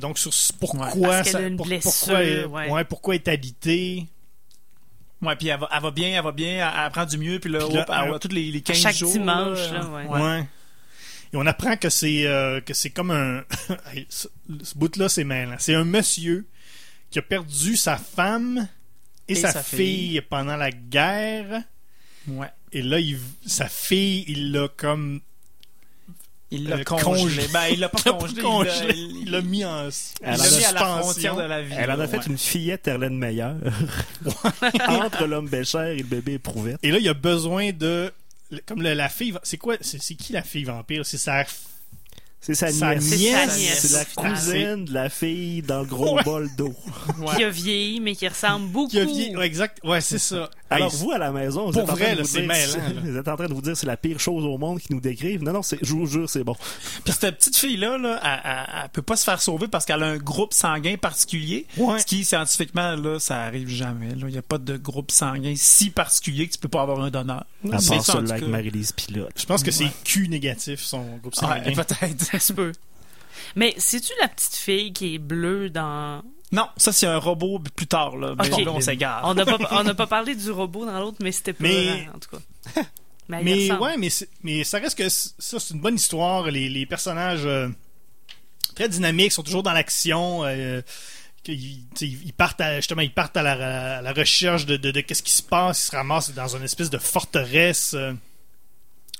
S2: donc sur pourquoi ça pour-
S1: blessure,
S2: pourquoi
S1: ouais.
S2: ouais, pourquoi est habité
S4: Ouais, puis elle va, elle va bien, elle va bien, elle, elle prend du mieux, puis là,
S2: Puis là,
S4: elle va tous les, les 15
S1: chaque
S4: jours.
S1: dimanche,
S4: là,
S1: là, ouais.
S2: Ouais. Et on apprend que c'est euh, que c'est comme un ce, ce bout-là c'est mêlant. C'est un monsieur qui a perdu sa femme et,
S4: Et
S2: sa,
S4: sa
S2: fille.
S4: fille.
S2: pendant la guerre.
S4: Ouais.
S2: Et là, il- sa fille, il l'a comme
S4: Il l'a
S2: Euh,
S4: congelé. Ben, il l'a pas
S2: l'a
S4: congelé.
S2: congelé.
S4: il l'a-
S2: l'a mis en
S3: Elle
S4: il
S3: en
S4: l'a
S3: a-
S4: mis à la
S2: suspension.
S4: frontière de la vie.
S3: Elle en a fait
S4: ouais.
S3: une fillette Erlène Meyer. Entre l'homme bécher et le bébé éprouvette.
S2: Et là, il a besoin de comme le- la fille. C'est quoi C'est c'est qui la fille vampire? C'est sa
S3: C'est sa
S2: Sa
S3: nièce.
S2: nièce.
S3: C'est la cousine de la fille dans le gros
S2: Ouais.
S3: bol d'eau.
S4: Ouais.
S1: Qui a vieilli, mais qui ressemble beaucoup.
S2: qui a vieilli- ouais, exact. Ouais, c'est ça.
S3: Alors
S2: Hey,
S3: vous à la maison, vous
S2: Pour
S3: êtes en
S2: vrai, là,
S3: vous dire
S2: mêlant,
S3: êtes en train de vous dire c'est la pire chose au monde qui nous décrivent. Non non, c'est je vous jure c'est bon.
S4: Puis cette petite fille-là, là, elle, elle- elle peut pas se faire sauver parce qu'elle a un groupe sanguin particulier.
S2: Ouais.
S4: Ce qui, scientifiquement, là, ça arrive jamais. Il n'y a pas de groupe sanguin si particulier que tu peux pas avoir un donneur.
S3: À
S4: C'est
S3: part
S4: ça,
S3: avec. Marie-Lise Pilote.
S2: Je pense que c'est Q négatif son groupe sanguin.
S4: Ouais, peut-être.
S1: Ça se peut. Mais c'est-tu la petite fille qui est bleue dans.
S4: Non, ça, c'est un robot plus tard, là. Mais
S1: Ok.
S4: bon, là, on s'égare.
S1: On n'a pas, parlé du robot dans l'autre, mais c'était pas
S2: Mais-
S1: en tout cas. Mais,
S2: ouais, mais, mais ça reste que ça, c'est une bonne histoire. Les, les personnages euh, très dynamiques sont toujours dans l'action. euh, ils partent à, justement ils partent à la, à la recherche de, de, de qu'est-ce qui se passe ils se ramassent dans une espèce de forteresse euh,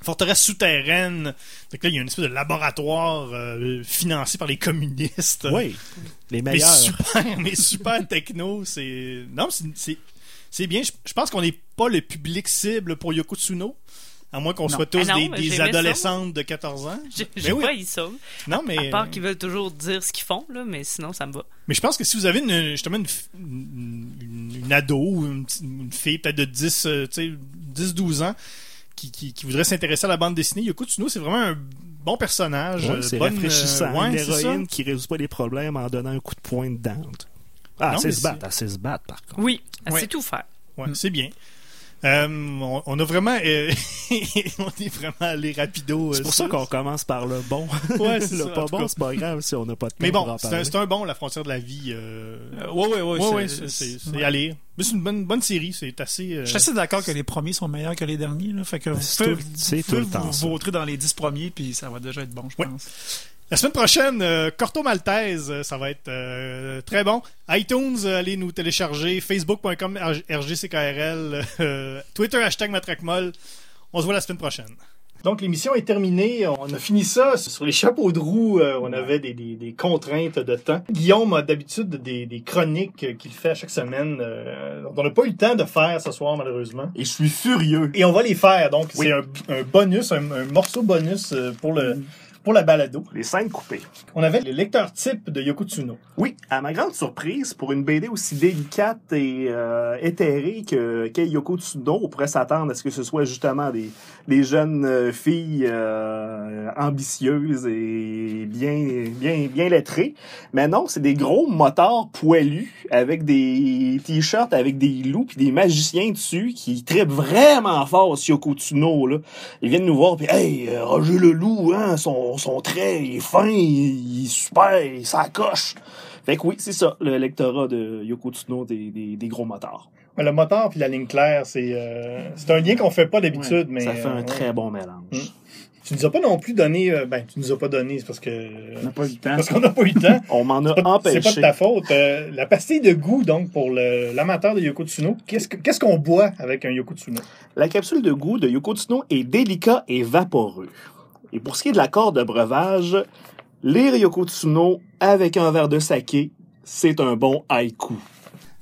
S2: forteresse souterraine donc là il y a une espèce de laboratoire euh, financé par les communistes
S3: Oui. Les
S2: mais
S3: meilleurs.
S2: super mais super techno c'est non c'est bien je, je pense qu'on n'est pas le public cible pour Yoko Tsuno à moins qu'on
S4: Non.
S2: soit tous
S1: Ah non,
S2: des,
S1: mais
S2: adolescentes de 14 ans
S1: J'ai
S2: Mais
S1: j'ai
S2: oui.
S1: pas, ils
S2: non mais
S1: À part qu'ils veulent toujours dire ce qu'ils font, là, mais sinon, ça me va.
S2: Mais je pense que si vous avez une, justement une, une, ado ou une, une fille peut-être de 10, euh, tu sais, 10-12 ans qui, qui, qui voudrait s'intéresser à la bande dessinée, Yoko Tsuno, c'est vraiment un bon personnage.
S3: Ouais,
S2: euh,
S3: c'est
S2: bonne,
S3: rafraîchissant.
S2: euh, ouais,
S3: Une héroïne qui résout pas les problèmes en donnant un coup de poing dedans. Ah, c'est
S2: mais
S3: se battre, ah, c'est se battre par contre.
S1: Oui, elle
S4: Ouais.
S1: sait tout faire.
S2: Ouais, c'est bien. Euh, on, on a vraiment, euh, on est vraiment allé rapido.
S3: C'est
S2: euh,
S3: pour ça qu'on commence par le bon.
S2: Ouais, c'est
S3: le
S2: ça,
S3: pas bon, c'est pas grave si on n'a pas de temps
S2: Mais bon, c'est un, c'est un bon, la frontière de la vie. Euh...
S4: Euh, ouais, ouais, ouais. c'est-
S2: c'est c'est-
S4: ouais.
S2: c'est à lire. Mais c'est une bonne, bonne série, c'est assez. euh,
S4: Je suis assez d'accord que les premiers sont meilleurs que les derniers. Là, fait que vous
S3: C'est
S4: pouvez,
S3: tout- c'est
S4: vous
S3: tout le temps,
S4: vous vautrer dans les 10 premiers, puis ça va déjà être bon, je
S2: Ouais.
S4: pense.
S2: La semaine prochaine, euh, Corto Maltese, euh, ça va être euh, très bon. iTunes, euh, allez nous télécharger. Facebook.com, RGCKRL. euh, Twitter, hashtag Matraquemol. On se voit la semaine prochaine. Donc l'émission est terminée. On a fini ça sur les chapeaux de roue. euh, on avait des, des- des contraintes de temps. Guillaume a d'habitude des, des chroniques qu'il fait à chaque semaine. euh, dont on n'a pas eu le temps de faire ce soir malheureusement.
S3: Et je suis furieux.
S2: Et on va les faire. Donc
S3: Oui.
S2: c'est un, un bonus, un, un morceau bonus pour le pour la balado.
S3: Les scènes coupées.
S2: On avait le lecteur type de Yoko Tsuno.
S3: Oui, à ma grande surprise, pour une BD aussi délicate et euh, éthérée que qu'est on pourrait s'attendre à ce que ce soit justement des, des jeunes euh, filles euh, ambitieuses et bien, bien, bien lettrées. Mais non, c'est des gros motards poilus avec des t-shirts avec des loups puis des magiciens dessus qui trippent vraiment fort sur Yoko Tsuno. Là. Ils viennent nous voir puis hey, euh, Roger le loup, hein, son, son trait, il est fin, il, il est super, il s'accroche. Fait que oui, c'est ça, le lectorat de Yoko Tsuno des, des, des gros motards.
S2: Mais le moteur puis la ligne claire, c'est euh, c'est un lien qu'on fait pas d'habitude, mais
S3: ça fait
S2: euh,
S3: un
S2: ouais.
S3: très bon mélange.
S2: Mm. Tu nous as pas non plus donné, euh, ben tu nous as pas donné, c'est parce que
S3: On n'a pas eu le temps.
S2: parce qu'on n'a pas eu le temps.
S3: On m'en a
S2: pas- C'est pas de
S3: empêché.
S2: ta faute. Euh, la pastille de goût, donc, pour l'amateur de Yoko Tsuno, qu'est-ce que- qu'est-ce qu'on boit avec un Yoko Tsuno?
S3: La capsule de goût de Yoko Tsuno est délicat et vaporeux. Et pour ce qui est de l'accord de breuvage, lire Yoko Tsuno avec un verre de saké, c'est un bon haïku.